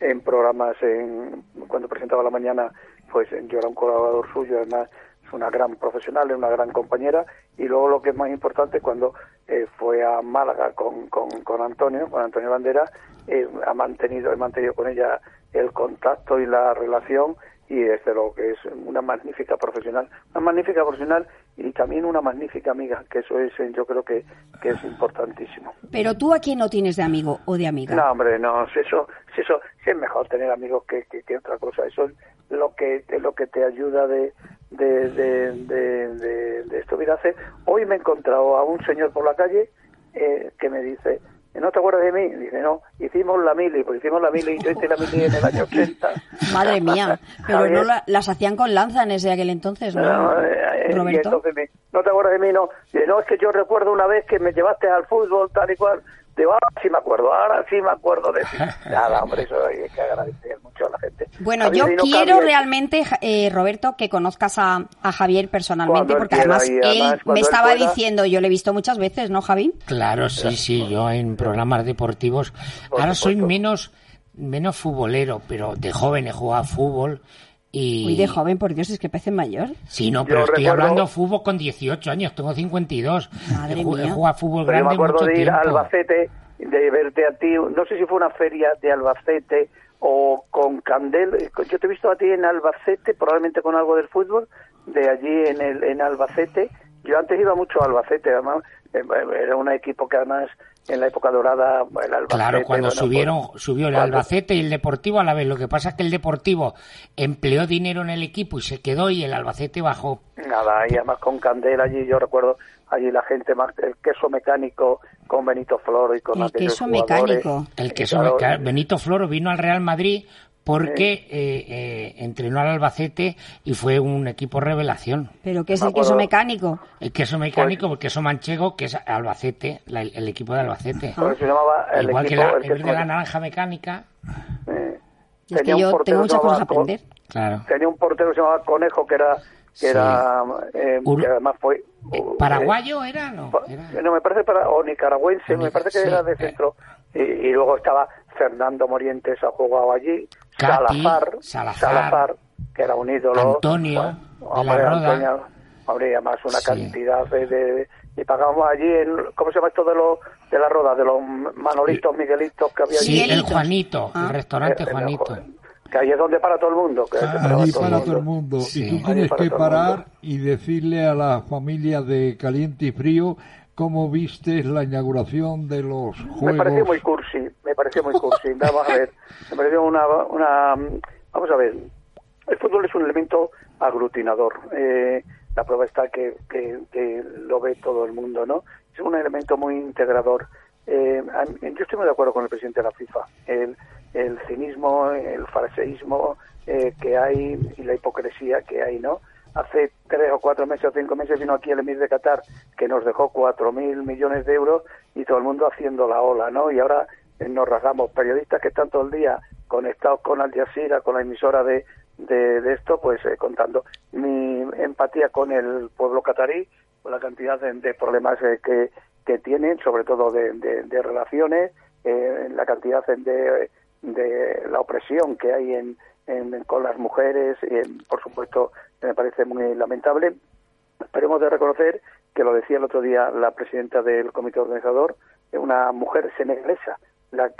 en programas, en, cuando presentaba la mañana, pues yo era un colaborador suyo, además es una gran profesional, es una gran compañera, y luego lo que es más importante, cuando eh, fue a Málaga con, con, con Antonio, con Antonio Bandera, eh, ha mantenido, he mantenido con ella el contacto y la relación, y desde lo que es una magnífica profesional, una magnífica profesional y también una magnífica amiga, que eso es, yo creo que, que es importantísimo. Pero tú a quién no tienes de amigo o de amiga. No, hombre, no, eso, si eso, si es mejor tener amigos que, que, que otra cosa. Eso es lo que, es lo que te ayuda de, de, de, de, de, de esto. Mira, hace, hoy me he encontrado a un señor por la calle eh, que me dice, ¿no te acuerdas de mí? Dice, no, hicimos la mili, pues hicimos la mili, yo hice la mili en el año 80. Madre mía, pero no la- las hacían con lanza en ese aquel entonces, ¿no? No, eh, eh, Roberto. entonces me- no te acuerdas de mí, no. Dice, no, es que yo recuerdo una vez que me llevaste al fútbol, tal y cual. Digo, ahora sí me acuerdo, ahora sí me acuerdo de ti. Nada, hombre, eso hay que agradecer mucho a la gente. Bueno, Javier, yo quiero cabía- realmente, eh, Roberto, que conozcas a, a Javier personalmente, él porque además él me él estaba pueda. diciendo, yo le he visto muchas veces, ¿no, Javi? Claro, sí, sí, yo en programas deportivos. Ahora soy menos, menos futbolero, pero de joven he jugado a fútbol y... Muy de joven, por Dios, es que parece mayor. Sí, no, Yo pero estoy recuerdo- hablando de fútbol con 18 años, tengo 52. Madre he, mía. jugado a fútbol Pero yo grande me acuerdo mucho de ir a. Albacete, de verte a ti, no sé si fue una feria de Albacete o con Candel. Yo te he visto a ti en Albacete, probablemente con algo del fútbol, de allí en, el, en Albacete. Yo antes iba mucho a Albacete, además, era un equipo que además en la época dorada, el Albacete... Claro, cuando bueno, subieron, pues, subió el cuando- Albacete y el Deportivo a la vez. Lo que pasa es que el Deportivo empleó dinero en el equipo y se quedó y el Albacete bajó. Nada, y además con Candel allí, yo recuerdo allí la gente más, el queso mecánico con Benito Floro y con El aquellos queso jugadores. mecánico. El queso claro, meca- Benito Floro vino al Real Madrid porque eh, eh, entrenó al Albacete y fue un equipo revelación. Pero que es el queso mecánico. El queso mecánico, el queso manchego, que es Albacete, la- el equipo de Albacete. Por eso se llamaba el Igual que equipo, la, el vez queso de la naranja mecánica, Eh, Es que tenía un yo portero tengo muchas que cosas a aprender. claro. tenía un portero que se llamaba Conejo que era que Sí. era eh, Ur- que además fue ¿Paraguayo era? No, No, me parece para, o nicaragüense, me parece que sí, era de eh. centro. Y, y luego estaba Fernando Morientes, ha jugado allí. Cati, Salazar, Salazar, que era un ídolo. Antonio, Bueno, de la Roda. Antonio, hombre, y además una Sí. cantidad de, de- Y pagábamos allí, el, ¿cómo se llama esto de, los de la Roda? De los Manolitos, Miguelitos que había Sí, allí. el Juanito, Ah. el restaurante Eh, eh, Juanito. Que ahí es donde para todo el mundo. Que todo el para mundo. todo el mundo. Sí. Y tú tienes que parar y decirle a la familia de Caliente y Frío cómo viste la inauguración de los Me pareció muy Juegos. cursi, me pareció muy cursi. Vamos a ver, me pareció una, una... Vamos a ver, el fútbol es un elemento aglutinador. Eh, la prueba está que, que, que lo ve todo el mundo, ¿no? Es un elemento muy integrador. Eh, yo estoy muy de acuerdo con el presidente de la FIFA. El, el cinismo, el fariseísmo eh, que hay y la hipocresía que hay, ¿no? Hace tres o cuatro meses o cinco meses vino aquí el emir de Qatar que nos dejó cuatro mil millones de euros y todo el mundo haciendo la ola, ¿no? Y ahora eh, nos rasgamos. Periodistas que están todo el día conectados con Al Jazeera, con la emisora de, de, esto, pues eh, contando mi empatía con el pueblo catarí, con la cantidad de, problemas eh, que, que tienen, sobre todo de, de- relaciones, eh, la cantidad de, la opresión que hay en, en- con las mujeres, y, en- por supuesto, me parece muy lamentable. Pero hemos de reconocer que lo decía el otro día la presidenta del comité organizador, una mujer senegalesa. La,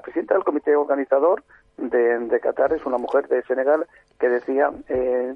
presidenta del comité organizador de, de Qatar es una mujer de Senegal que decía, eh,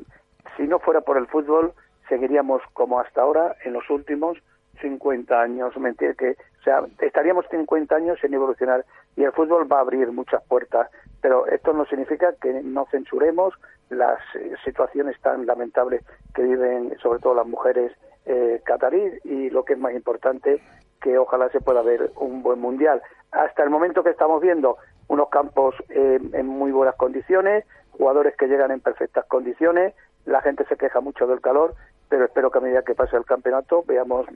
si no fuera por el fútbol, seguiríamos como hasta ahora en los últimos 50 años. ¿Me entiende? Que, o sea, estaríamos 50 años sin evolucionar y el fútbol va a abrir muchas puertas, pero esto no significa que no censuremos las eh, situaciones tan lamentables que viven sobre todo las mujeres eh, cataríes y lo que es más importante que ojalá se pueda ver un buen mundial. Hasta el momento que estamos viendo unos campos eh, en muy buenas condiciones, jugadores que llegan en perfectas condiciones, la gente se queja mucho del calor, pero espero que a medida que pase el campeonato veamos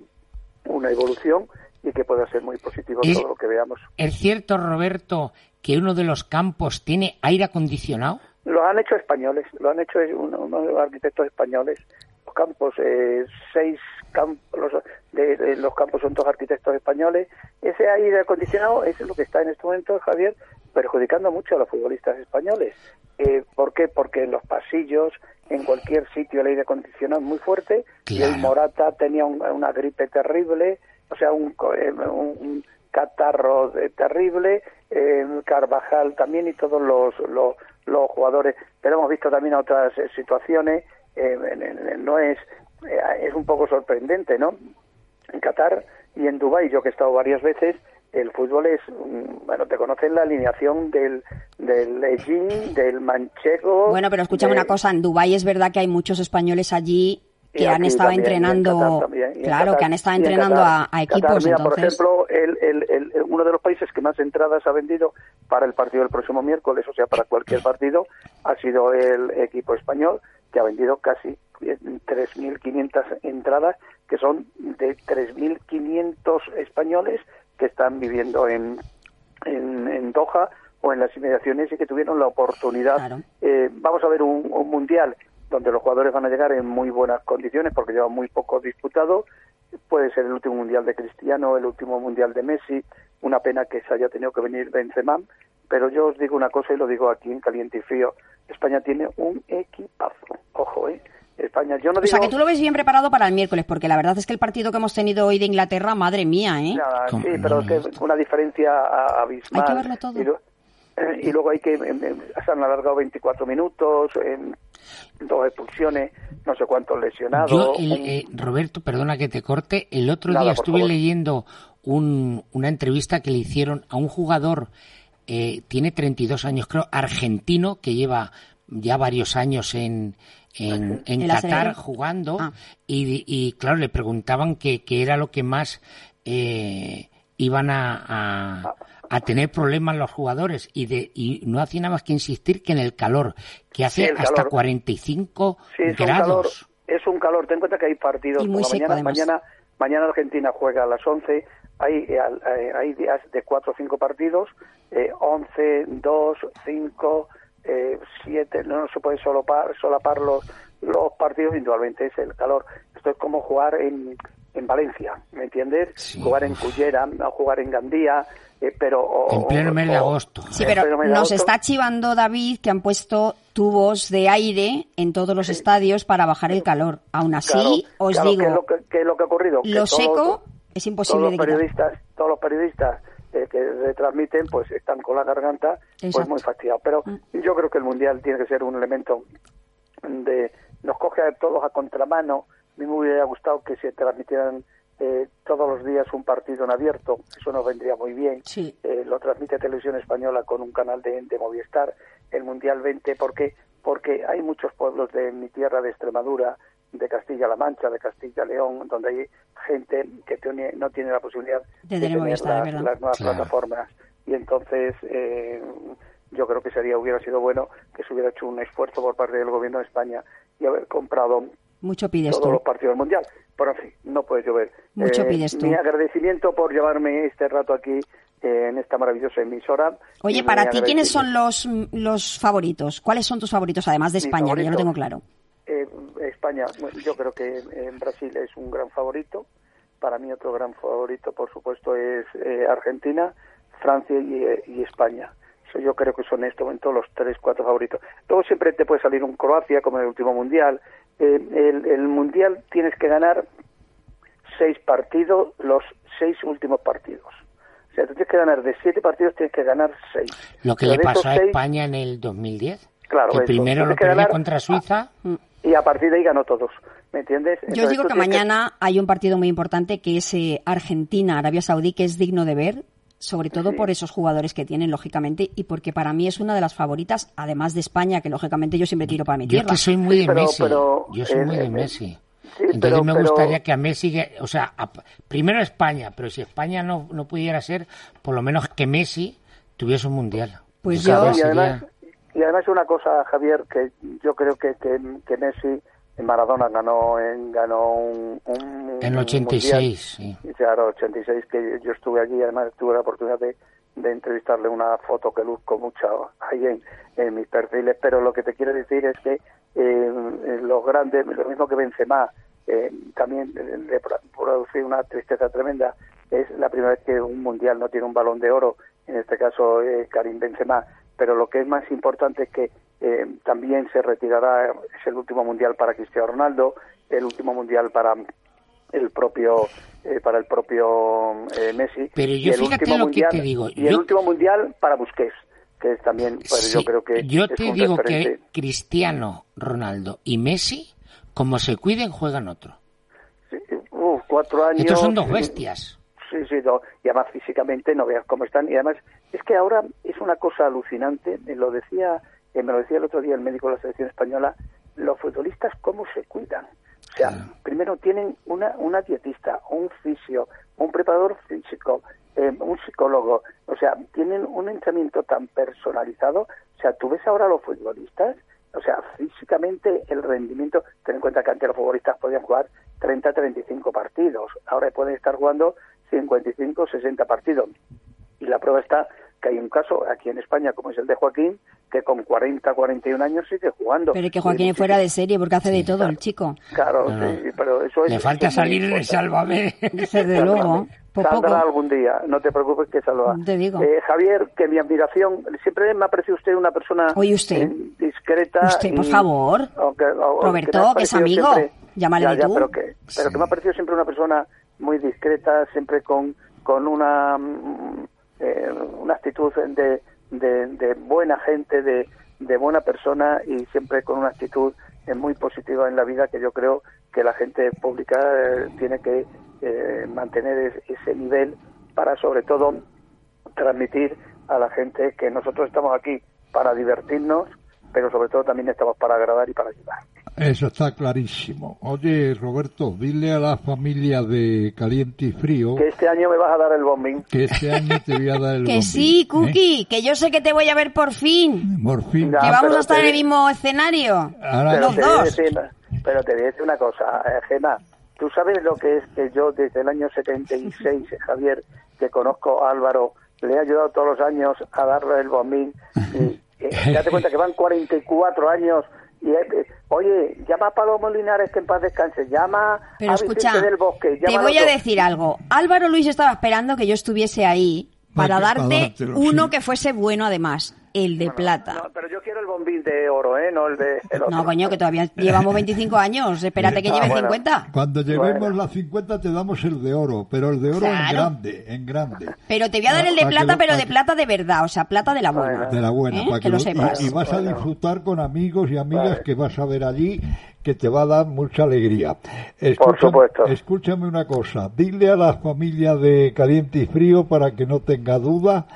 una evolución y que pueda ser muy positivo Es- todo lo que veamos. ¿Es cierto, Roberto, que uno de los campos tiene aire acondicionado? Lo han hecho españoles, lo han hecho uno- unos arquitectos españoles. Los campos, eh, seis campos, los, de, de los campos son todos arquitectos españoles. Ese aire acondicionado es lo que está en este momento, Javier, perjudicando mucho a los futbolistas españoles. Eh, ¿Por qué? Porque en los pasillos, en cualquier sitio, el aire acondicionado es muy fuerte y el Morata tenía un- una gripe terrible, o sea, eh, un- un catarro de- terrible, eh, Carvajal también y todos los, los, los jugadores. Pero hemos visto también otras eh, situaciones, eh, no es, eh, es un poco sorprendente, ¿no? En Qatar y en Dubái, yo que he estado varias veces, el fútbol es, mm, bueno, te conocen la alineación del, del Ejin, del Manchego. Bueno, pero escúchame de- una cosa, en Dubái es verdad que hay muchos españoles allí que han estado entrenando, también, claro, Qatar, que han estado entrenando Qatar. a, a Qatar, equipos, mira, por entonces... ejemplo, el, el, el- uno de los países que más entradas ha vendido para el partido del próximo miércoles, o sea, para cualquier partido, ha sido el equipo español, que ha vendido casi eh, 3.500 entradas, que son de 3.500 españoles que están viviendo en, en, en Doha o en las inmediaciones y que tuvieron la oportunidad. Eh, vamos a ver un, un mundial donde los jugadores van a llegar en muy buenas condiciones porque llevan muy poco disputado. Puede ser el último mundial de Cristiano, el último mundial de Messi. Una pena que se haya tenido que venir Benzema. Pero yo os digo una cosa y lo digo aquí en caliente y frío. España tiene un equipazo. Ojo, ¿eh? España, yo no O sea, digo... que tú lo ves bien preparado para el miércoles, porque la verdad es que el partido que hemos tenido hoy de Inglaterra, madre mía, ¿eh? Nada, sí, pero es que una diferencia abismal. Hay que verlo todo. Y, eh, y luego hay que... em, em, se han alargado 24 minutos, dos expulsiones, no sé cuántos lesionados. Yo, el- eh, Roberto, perdona que te corte, el otro Nada, día estuve favor. leyendo un- una entrevista que le hicieron a un jugador, eh, tiene 32 años, creo, argentino, que lleva ya varios años en, en, en ¿En la Qatar jugando, Ah. y, y, claro, le preguntaban que, que era lo que más eh, iban a, a, a tener problemas los jugadores, y, de, y no hacía nada más que insistir que en el calor, que hace Sí, hasta calor. 45 Sí, es un calor, grados. es un calor. Ten en cuenta que hay partidos. Y muy por la seco, mañana, mañana, mañana Argentina juega a las 11. Hay, eh, al- hay días de 4 o 5 partidos. Eh, 11, 2, 5, eh, 7. No, se puede solapar, solapar los, los partidos. Indudablemente es el calor. Esto es como jugar en, en Valencia, ¿me entiendes? Jugar en Cullera, jugar en Gandía, eh, pero... o- En pleno mes de agosto. Sí, pero nos agosto. está chivando David que han puesto tubos de aire en todos los estadios para bajar el calor. Aún así, Claro, os claro, digo, ¿qué es lo que, qué es lo que ha ocurrido? Que lo todos- seco es imposible todos de los periodistas todos los periodistas eh, que retransmiten pues están con la garganta pues Exacto. Mm. muy fastidiados pero yo creo que el mundial tiene que ser un elemento de nos coge a todos a contramano mí me hubiera gustado que se transmitieran eh, todos los días un partido en abierto eso nos vendría muy bien Sí. Eh, lo transmite Televisión Española con un canal de, de Movistar el mundial 20 porque porque hay muchos pueblos de mi tierra de Extremadura de Castilla-La Mancha, de Castilla-León, donde hay gente que tiene- no tiene la posibilidad De tener Movistar, las, las nuevas Claro. plataformas. Y entonces eh, yo creo que sería hubiera sido bueno que se hubiera hecho un esfuerzo por parte del gobierno de España y haber comprado Mucho pides todos tú. los partidos del mundial. Pero en fin, no puede llover. Mucho Eh, pides tú. Mi agradecimiento por llevarme este rato aquí eh, en esta maravillosa emisora. Oye, para ti, ¿quiénes son los, los favoritos? ¿Cuáles son tus favoritos, además de España? Que yo lo tengo claro. Eh, España, yo creo que en Brasil es un gran favorito. Para mí otro gran favorito, por supuesto, es eh, Argentina, Francia y, eh, y España. Yo creo que son en este momento los tres, cuatro favoritos. Luego siempre te puede salir un Croacia, como en el último Mundial. Eh, el, el Mundial tienes que ganar seis partidos, los seis últimos partidos. O sea, tú tienes que ganar de siete partidos, tienes que ganar seis. Lo que Pero le pasó a seis- España en el 2010. Claro, que eso. primero lo perdió contra Suiza. Y a partir de ahí ganó todos. ¿Me entiendes? Yo digo que mañana hay un partido muy importante que es eh, Argentina-Arabia Saudí, que es digno de ver, sobre todo Sí. por esos jugadores que tienen, lógicamente, y porque para mí es una de las favoritas, además de España, que lógicamente yo siempre tiro para mi Yo es tierra. que soy muy de Sí, Messi. pero, Yo soy eh, muy de eh, Messi. sí, Entonces pero- me pero- gustaría que a Messi, o sea, a- primero España, pero si España no, no pudiera ser, por lo menos que Messi tuviese un mundial. Pues yo- ya y sería- además, y además una cosa, Javier, que yo creo que, que, que Messi Maradona ganó en, ganó un, un- En un 86, sí. mundial. Y claro, 86, que yo estuve allí, además tuve la oportunidad de, de entrevistarle una foto que luzco mucho ahí en, en mis perfiles, pero lo que te quiero decir es que eh, los grandes, lo mismo que Benzema, eh, también eh, le pro- produce una tristeza tremenda, es la primera vez que un mundial no tiene un balón de oro, en este caso eh, Karim Benzema, pero lo que es más importante es que eh, también se retirará, es el último mundial para Cristiano Ronaldo, el último mundial para el propio eh, para el propio eh, Messi Pero y yo el fíjate último lo que mundial- te digo, y el último mundial para Busquets que es también pues, Sí, yo creo que yo es te un digo referente. que Cristiano Ronaldo y Messi, como se cuiden, juegan otro. Sí, cuatro años Estos son dos sí, bestias. Sí, sí, no, y además físicamente no veas cómo están. Y además es que ahora es una cosa alucinante, lo decía, me lo decía el otro día el médico de la selección española, los futbolistas cómo se cuidan. O sea, primero tienen una, una dietista, un fisio, un preparador físico, eh, un psicólogo. O sea, tienen un entrenamiento tan personalizado. O sea, tú ves ahora a los futbolistas, o sea, físicamente el rendimiento, ten en cuenta que antes los futbolistas podían jugar 30, 35 partidos. Ahora pueden estar jugando 55, 60 partidos. Y la prueba está que hay un caso aquí en España, como es el de Joaquín, que con 40, 41 años sigue jugando. Pero es que Joaquín es fuera de serie porque hace de todo el chico. Claro, No, no. sí, pero eso es... Le falta salir de. Sálvame. Desde luego. Por Saldrá poco. algún día, no te preocupes que saldrá. Te digo. Eh, Javier, que mi admiración, siempre me ha parecido usted una persona Oye, usted. eh, discreta. Usted, por y- favor. aunque- aunque Roberto, que es amigo. siempre- Llámale Ya, de ya, tú. Pero, que, pero Sí. que me ha parecido siempre una persona muy discreta, siempre con, con una, mm, eh, una actitud de, de, de buena gente, de, buena persona y siempre con una actitud eh, muy positiva en la vida que yo creo que la gente pública eh, tiene que eh, mantener es- ese nivel para sobre todo transmitir a la gente que nosotros estamos aquí para divertirnos, pero sobre todo también estamos para agradar y para ayudar. Eso está clarísimo. Oye, Roberto, dile a la familia de Caliente y Frío Que este año me vas a dar el bombing. que este año te voy a dar el Que bombín, sí, ¿eh? Cookie, que yo sé que te voy a ver por fin. Por fin. Que vamos pero a estar te- en el mismo escenario. Ahora- Los te voy a dos. decir, pero te voy a decir una cosa, eh, Gema. Tú sabes lo que es que yo desde el año 76, Javier, que conozco a Álvaro, le he ayudado todos los años a darle el bombín. Y eh, date cuenta que van 44 años Y, eh, oye, llama a Palomo Linares que en paz descanse, llama Pero a escucha, Vicente del Bosque, te voy a decir algo. Álvaro Luis estaba esperando que yo estuviese ahí para darte para dártelo, uno sí. que fuese bueno además, el de plata. No, pero yo quiero el bombín de oro, ¿eh? No el de... el otro. No, coño, que todavía llevamos 25 años. Espérate que Ah, lleve bueno. 50. Cuando llevemos las 50 te damos el de oro, pero el de oro en Claro. grande, en grande. Pero te voy a dar el de plata, lo- pero de plata de verdad, o sea, plata de la buena. De la buena, ¿Eh? para que lo lo- sepas. y, y vas a disfrutar con amigos y amigas que vas a ver allí, que te va a dar mucha alegría. Escúchame, supuesto. Escúchame una cosa, dile a la familia de Caliente y Frío para que no tenga duda,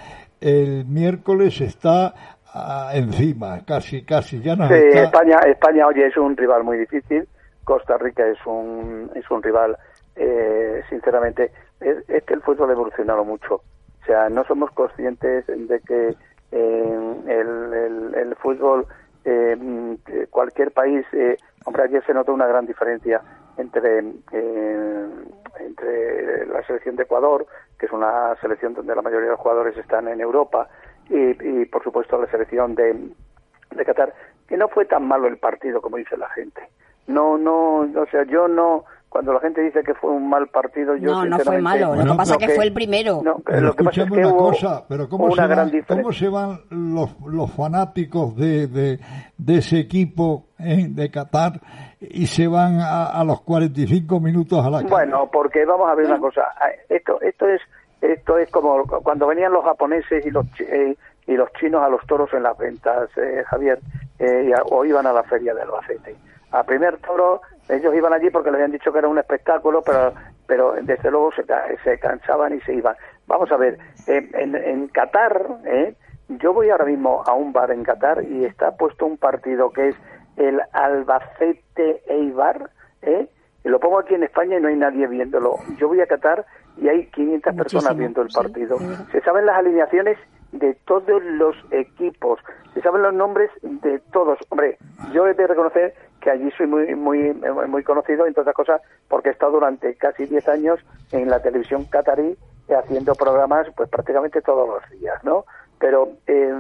el miércoles está ah, encima, casi, casi, ya no Sí, está. España, España, oye, es un rival muy difícil. Costa Rica es un, es un rival, eh, sinceramente, es, es que el fútbol ha evolucionado mucho. O sea, no somos conscientes de que eh, el, el- el fútbol, eh, cualquier país, eh, hombre, ayer se notó una gran diferencia entre, eh, entre la selección de Ecuador, que es una selección donde la mayoría de los jugadores están en Europa, y, y por supuesto la selección de, de Qatar, que no fue tan malo el partido como dice la gente. No, no, o sea, yo no, cuando la gente dice que fue un mal partido, yo No, no fue malo. Lo que pasa es que fue el primero. No, Pero lo que pasa es que una hubo cosa, pero ¿cómo, una se gran van, diferencia. ¿cómo se van los, los fanáticos de, de, de ese equipo eh, de Qatar y se van a, a los 45 minutos a la calle? Bueno, porque vamos a ver una cosa. Esto, esto es, esto es como cuando venían los japoneses y los chi- eh, y los chinos a los toros en las ventas, eh, Javier, eh, o iban a la feria de Albacete. A primer toro ellos iban allí porque les habían dicho que era un espectáculo, pero pero desde luego se, se cansaban y se iban. Vamos a ver, eh, en, en Qatar, eh, yo voy ahora mismo a un bar en Qatar y está puesto un partido que es el Albacete Eibar, ¿eh? Y lo pongo aquí en España y no hay nadie viéndolo. Yo voy a Qatar y hay 500 personas viendo el partido. Se saben las alineaciones de todos los equipos, se saben los nombres de todos. Hombre, yo he de reconocer que allí soy muy muy muy conocido, entre otras cosas, porque he estado durante casi 10 años en la televisión catarí eh, haciendo programas pues prácticamente todos los días, ¿no? Pero eh,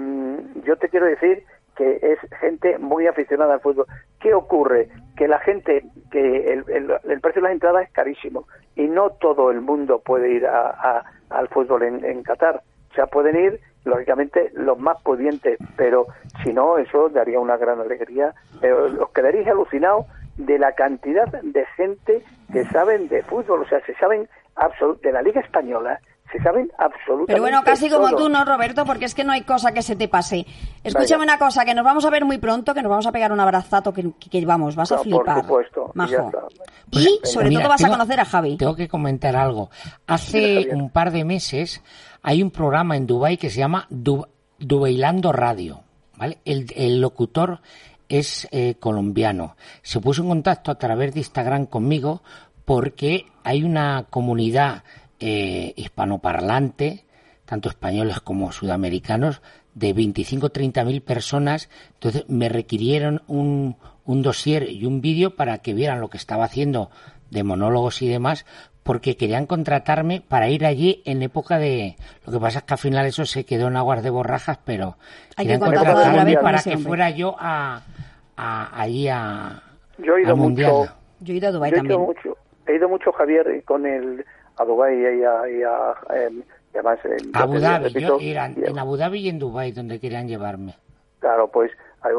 yo te quiero decir que es gente muy aficionada al fútbol. ¿Qué ocurre? Que la gente, que el, el- el precio de las entradas es carísimo y no todo el mundo puede ir a- al fútbol en, en Qatar. O sea, pueden ir, lógicamente, los más pudientes, pero si no, eso daría una gran alegría. Eh, os quedaréis alucinados de la cantidad de gente que saben de fútbol, o sea, se saben de la Liga Española, se saben absolutamente Pero bueno, casi como todo. tú, ¿no, Roberto? Porque es que no hay cosa que se te pase. Escúchame Vaya. una cosa, que nos vamos a ver muy pronto, que nos vamos a pegar un abrazazo, que, que- vamos, vas a flipar. Por supuesto, Majo. Y sobre Mira, todo vas tengo- a conocer a Javi. Tengo que comentar algo. Hace un par de meses hay un programa en Dubai que se llama Du- Dubailando Radio. ¿vale? El, el locutor es eh, colombiano. Se puso en contacto a través de Instagram conmigo porque hay una comunidad eh, hispanoparlante, tanto españoles como sudamericanos, de 25 o 30 mil personas. Entonces me requirieron un, un dossier y un vídeo para que vieran lo que estaba haciendo de monólogos y demás, porque querían contratarme para ir allí en época de... Lo que pasa es que al final eso se quedó en aguas de borrajas, pero Hay que querían contratar otra contratarme vez para que fuera yo a, a allí a, Yo he ido mucho, Yo he ido a Dubái yo he ido también. mucho, he ido mucho Javier con el a Dubái y a, y a, y además en- Abu Dhabi, repito, yo era en, y- en Abu Dhabi y en Dubai donde querían llevarme. Claro, pues te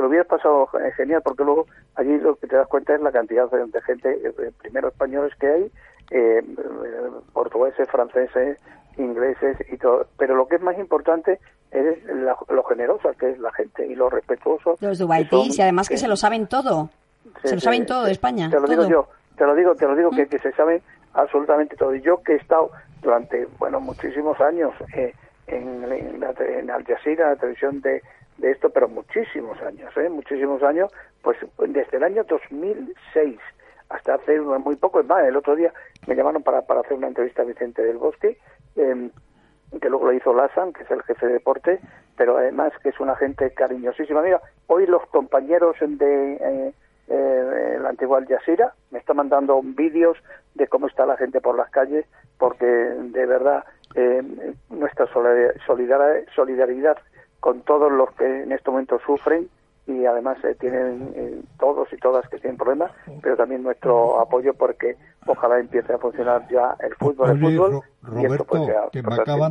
lo hubieras pasado eh, genial porque luego allí lo que te das cuenta es la cantidad de, gente, eh, primero españoles que hay, eh, eh, portugueses, franceses, ingleses y todo. Pero lo que es más importante es la- lo generosa que es la gente y lo respetuoso. Los son, y además que se lo saben todo. Se lo saben todo de España. Te lo digo yo, te lo digo, te lo digo que, que se sabe absolutamente todo. Y yo que he estado durante, bueno, muchísimos años eh, en, en, la en Al Jazeera, la televisión de, de esto, pero muchísimos años, ¿eh? Muchísimos años, pues desde el año 2006 hasta hace muy poco, es más, el otro día me llamaron para, para hacer una entrevista a Vicente del Bosque, eh, que luego lo hizo Lassan, que es el jefe de deporte, pero además que es una gente cariñosísima. Mira, hoy los compañeros de eh, eh, la antigua Al me están mandando vídeos de cómo está la gente por las calles, porque de verdad eh, nuestra solidar- solidar- solidaridad con todos los que en este momento sufren y además eh, tienen eh, todos y todas que tienen problemas, pero también nuestro apoyo porque ojalá empiece a funcionar ya el fútbol, el Oye, fútbol Ro- esto Roberto, pues sea que me acaban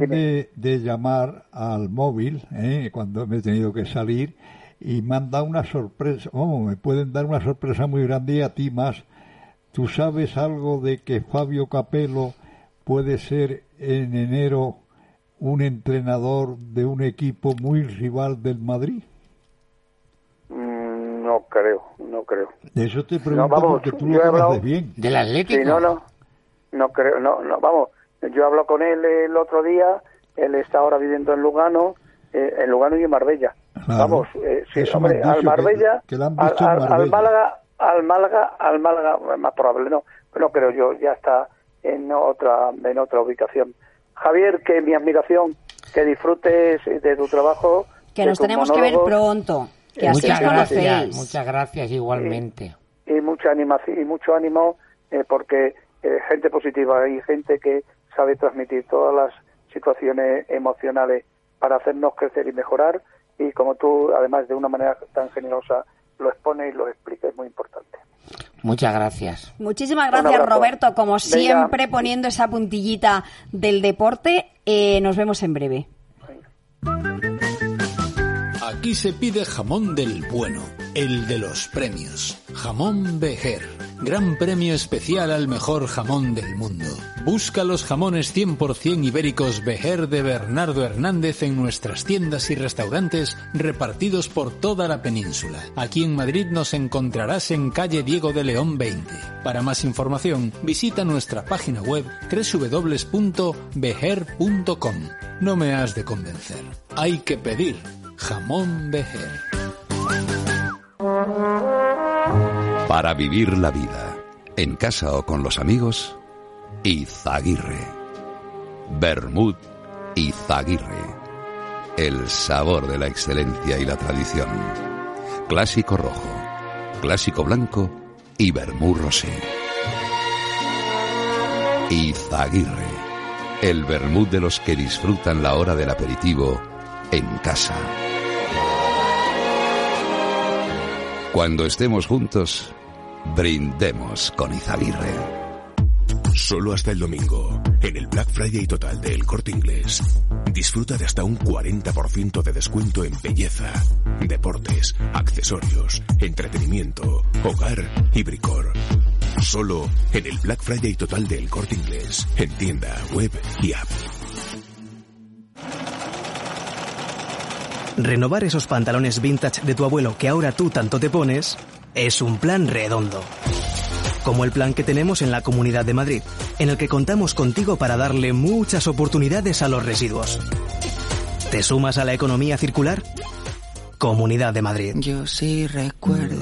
de llamar al móvil ¿eh? cuando me he tenido que salir y me han dado una sorpresa, oh, me pueden dar una sorpresa muy grande y a ti más. ¿Tú sabes algo de que Fabio Capello puede ser en enero un entrenador de un equipo muy rival del Madrid? No creo, no creo. De eso te No, pregunto vamos, porque tú lo conoces bien. ¿Del Atlético? Sí, no, no, no creo, no, no, vamos, yo hablo con él el otro día, él está ahora viviendo en Lugano, eh, en Lugano y en Marbella. Claro. Vamos, eh, sí, hombre, al que- Marbella, que lo han al, al-. Málaga, al Málaga, al Málaga, es más probable, no, no creo yo, ya está en otra, en otra ubicación. Javier, que mi admiración, que disfrutes de tu trabajo. Que nos tenemos que ver pronto, que así Muchas os gracias, conocéis. muchas gracias igualmente. y mucha animación y mucho ánimo eh, porque eh, gente positiva y gente que sabe transmitir todas las situaciones emocionales para hacernos crecer y mejorar y como tú además de una manera tan generosa lo expones y lo explicas es muy importante. Muchas gracias. Muchísimas gracias. Roberto. Como Venga. siempre, poniendo esa puntillita del deporte. Eh, nos vemos en breve. Aquí se pide jamón del bueno, el de los premios. Jamón Bejer. Gran premio especial al mejor jamón del mundo. Busca los jamones 100% ibéricos Bejer de Bernardo Hernández en nuestras tiendas y restaurantes repartidos por toda la península. Aquí en Madrid nos encontrarás en calle Diego de León 20. Para más información, visita nuestra página web www.bejer.com. No me has de convencer. Hay que pedir jamón Bejer. Para vivir la vida, en casa o con los amigos, Izaguirre. Bermud Izaguirre. El sabor de la excelencia y la tradición. Clásico rojo, clásico blanco y vermú rosé. Izaguirre. El vermut de los que disfrutan la hora del aperitivo en casa. Cuando estemos juntos, brindemos con Izaguirre. Solo hasta el domingo, en el Black Friday total de El Corte Inglés. Disfruta de hasta un 40% de descuento en belleza, deportes, accesorios, entretenimiento, hogar y bricor. Solo en el Black Friday total de El Corte Inglés, en tienda, web y app. Renovar esos pantalones vintage de tu abuelo que ahora tú tanto te pones es un plan redondo. Como el plan que tenemos en la Comunidad de Madrid, en el que contamos contigo para darle muchas oportunidades a los residuos. ¿Te sumas a la economía circular? Comunidad de Madrid. Yo sí recuerdo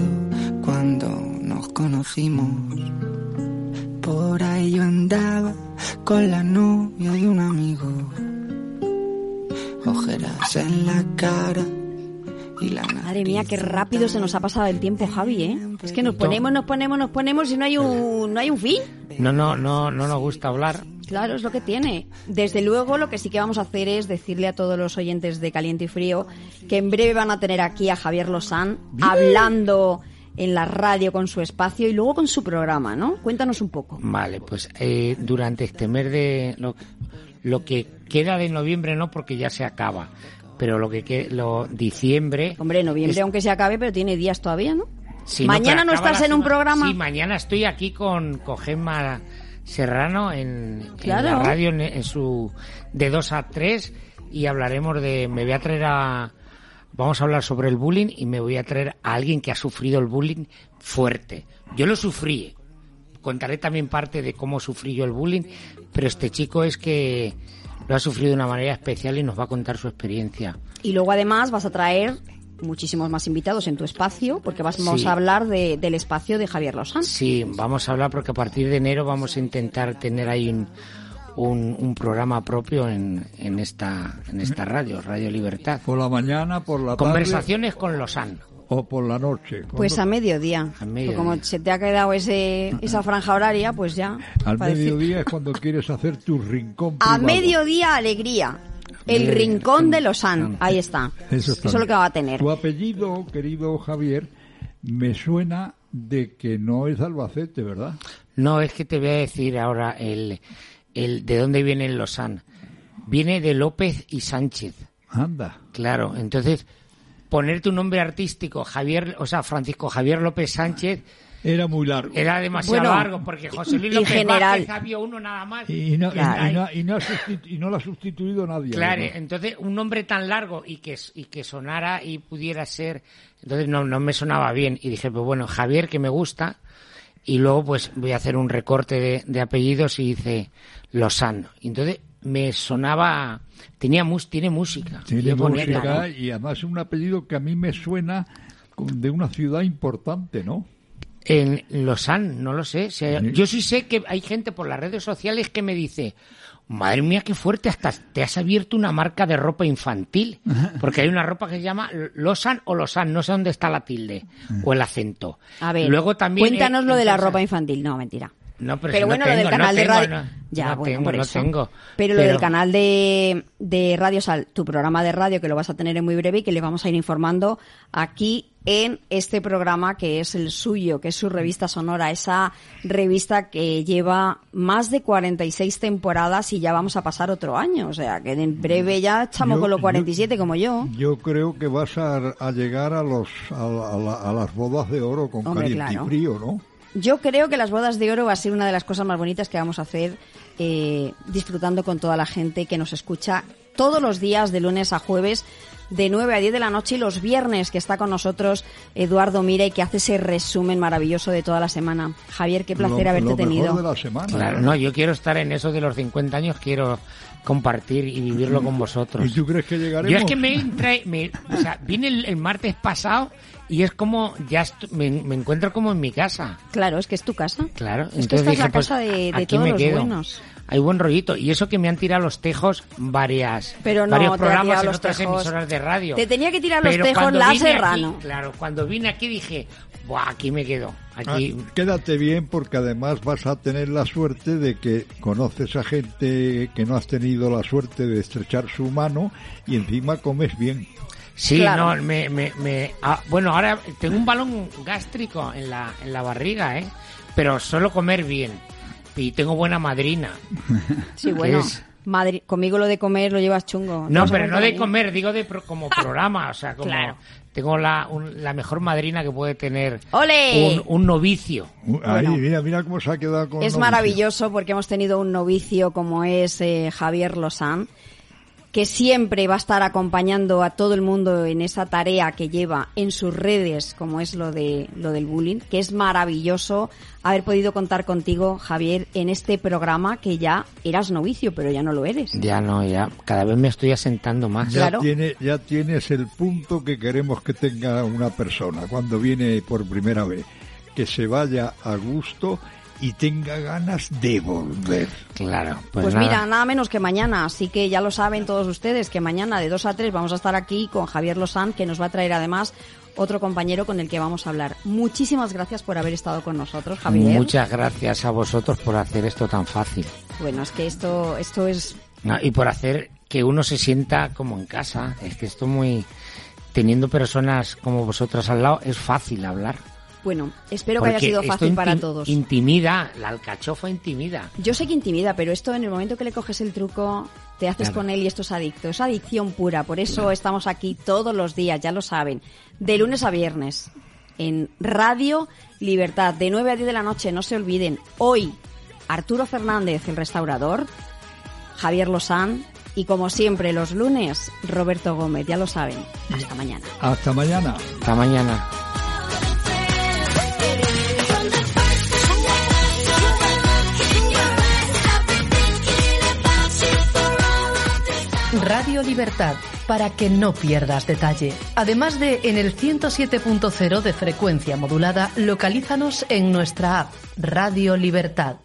cuando nos conocimos. Por ahí yo andaba con la novia de un amigo. Ojeras en la cara y la Madre mía, qué rápido se nos ha pasado el tiempo, Javi, ¿eh? Es que nos ponemos, nos ponemos, nos ponemos y no hay un, no hay un fin. No, no, no, no nos gusta hablar. Claro, es lo que tiene. Desde luego, lo que sí que vamos a hacer es decirle a todos los oyentes de Caliente y Frío que en breve van a tener aquí a Javier Lozán hablando en la radio con su espacio y luego con su programa, ¿no? Cuéntanos un poco. Vale, pues eh, durante este mes de lo, lo que queda de noviembre no porque ya se acaba, pero lo que queda lo diciembre. Hombre, noviembre, es- aunque se acabe, pero tiene días todavía, ¿no? Sí, Mañana no estás en un programa. Sí, mañana estoy aquí con, con Gemma Serrano en, en Claro. la radio en, en su de 2 a 3 y hablaremos de me voy a traer a vamos a hablar sobre el bullying y me voy a traer a alguien que ha sufrido el bullying fuerte. Yo lo sufrí. Contaré también parte de cómo sufrí yo el bullying, pero este chico es que lo ha sufrido de una manera especial y nos va a contar su experiencia. Y luego además vas a traer muchísimos más invitados en tu espacio, porque vamos Sí. a hablar de- del espacio de Javier Lozán. Sí, vamos a hablar porque a partir de enero vamos a intentar tener ahí un, un, un programa propio en, en esta en esta radio, Radio Libertad. Por la mañana, por la tarde Conversaciones con Lozán. O por la noche. Pues a mediodía. A mediodía. Pues como se te ha quedado ese, esa franja horaria, pues ya. Al para decir- mediodía es cuando quieres hacer tu rincón A privado. mediodía, alegría. El rincón de Lausanne, ahí está. Eso, Eso es lo que va a tener. Tu apellido, querido Javier, me suena de que no es Albacete, ¿verdad? No, es que te voy a decir ahora el, el de dónde viene el Lausanne. Viene de López y Sánchez. Anda. Claro, entonces poner tu nombre artístico, Javier, o sea, Francisco Javier López Sánchez, Era muy largo. era demasiado Bueno, largo porque José Luis y López general. Vázquez había uno nada más. Y no, y- Claro. y no- y no ha sustitu- y no lo ha sustituido nadie. Claro, además. entonces un nombre tan largo y que, y que sonara y pudiera ser, entonces no, no me sonaba bien y dije, pues bueno, Javier que me gusta y luego pues voy a hacer un recorte de, de apellidos y hice Lozano. Y entonces me sonaba, tenía mus, tiene música. Tiene bonita, música ¿no? y además es un apellido que a mí me suena de una ciudad importante, ¿no? En Lausanne, no lo sé. Si hay- Sí. Yo sí sé que hay gente por las redes sociales que me dice, madre mía, qué fuerte, hasta te has abierto una marca de ropa infantil. Porque hay una ropa que se llama Lausanne o Lausanne, no sé dónde está la tilde o el acento. A ver, Luego también, cuéntanos eh, lo de la ropa infantil. No, mentira. No, pero, Pero si bueno, no lo del canal no de radio. no- ya, no bueno, tengo, por no eso. tengo. Pero, lo del canal de, de Radio Sal, tu programa de radio, que lo vas a tener en muy breve y que le vamos a ir informando aquí en este programa que es el suyo, que es su revista sonora, esa revista que lleva más de 46 temporadas y ya vamos a pasar otro año. O sea, que en breve ya estamos Yo- con los yo- 47 como yo. Yo creo que vas a, a llegar a los a, la- a la- a las bodas de oro con Hombre, caliente claro. y frío, ¿no? Yo creo que las bodas de oro va a ser una de las cosas más bonitas que vamos a hacer eh, disfrutando con toda la gente que nos escucha todos los días de lunes a jueves de 9 a 10 de la noche y los viernes que está con nosotros Eduardo Mira y que hace ese resumen maravilloso de toda la semana. Javier, qué placer Lo- haberte lo mejor tenido. de la semana. Claro, no, yo quiero estar en eso de los 50 años, quiero compartir y vivirlo con vosotros. ¿Y tú crees que llegaremos? Yo es que me, entra- me- o sea, vine el, el martes pasado y es como, ya me, me encuentro como en mi casa. Claro, es que es tu casa. Claro, Es que esta es la pues, casa de, de aquí todos me los quedo. buenos. Hay buen rollito. Y eso que me han tirado los tejos varias, Pero no, varios programas en los otras tejos. emisoras de radio. Te tenía que tirar los Pero tejos la aquí- Serrano. claro, cuando vine aquí dije, Buah, aquí me quedo. Aquí, Ah, quédate bien porque además vas a tener la suerte de que conoces a gente que no has tenido la suerte de estrechar su mano y encima comes bien. Sí, Claro. no, me, me, me- ah, bueno, ahora tengo un balón gástrico en la, en la barriga, ¿eh? Pero solo comer bien. Y tengo buena madrina. Sí, bueno. Es- conmigo lo de comer lo llevas chungo. No, pero no de contar comer, digo de pro- como programa, o sea, como Claro. tengo la, un- la mejor madrina que puede tener ¡Ole! un, un novicio. Uh, Ahí, Bueno. mira, mira cómo se ha quedado con Es novicio. maravilloso porque hemos tenido un novicio como es eh, Javier Lozán, que siempre va a estar acompañando a todo el mundo en esa tarea que lleva en sus redes, como es lo de lo del bullying, que es maravilloso haber podido contar contigo, Javier, en este programa que ya eras novicio, pero ya no lo eres. Ya no, ya, cada vez me estoy asentando más. Ya, tiene, ya tienes el punto que queremos que tenga una persona cuando viene por primera vez. Que se vaya a gusto y tenga ganas de volver. Claro, Pues, mira, nada menos que mañana, así que ya lo saben todos ustedes que mañana de 2 a 3 vamos a estar aquí con Javier Lozán, que nos va a traer además otro compañero con el que vamos a hablar. Muchísimas gracias por haber estado con nosotros, Javier. Muchas gracias a vosotros por hacer esto tan fácil. Bueno, es que esto, esto es No, y por hacer que uno se sienta como en casa. Es que esto muy... Teniendo personas como vosotras al lado, es fácil hablar. Bueno. Espero que haya sido fácil para todos. Intimida, la alcachofa intimida. Yo sé que intimida, pero esto en el momento que le coges el truco, te haces Claro. con él y esto es adicto. Es adicción pura. Por eso estamos aquí todos los días, ya lo saben. De lunes a viernes. En Radio Libertad, de 9 a 10 de la noche, no se olviden. Hoy, Arturo Fernández, el restaurador, Javier Lozán y como siempre los lunes, Roberto Gómez, ya lo saben. Hasta mañana. Hasta mañana. Hasta mañana. Radio Libertad, para que no pierdas detalle. Además de en el 107.0 de frecuencia modulada, localízanos en nuestra app Radio Libertad.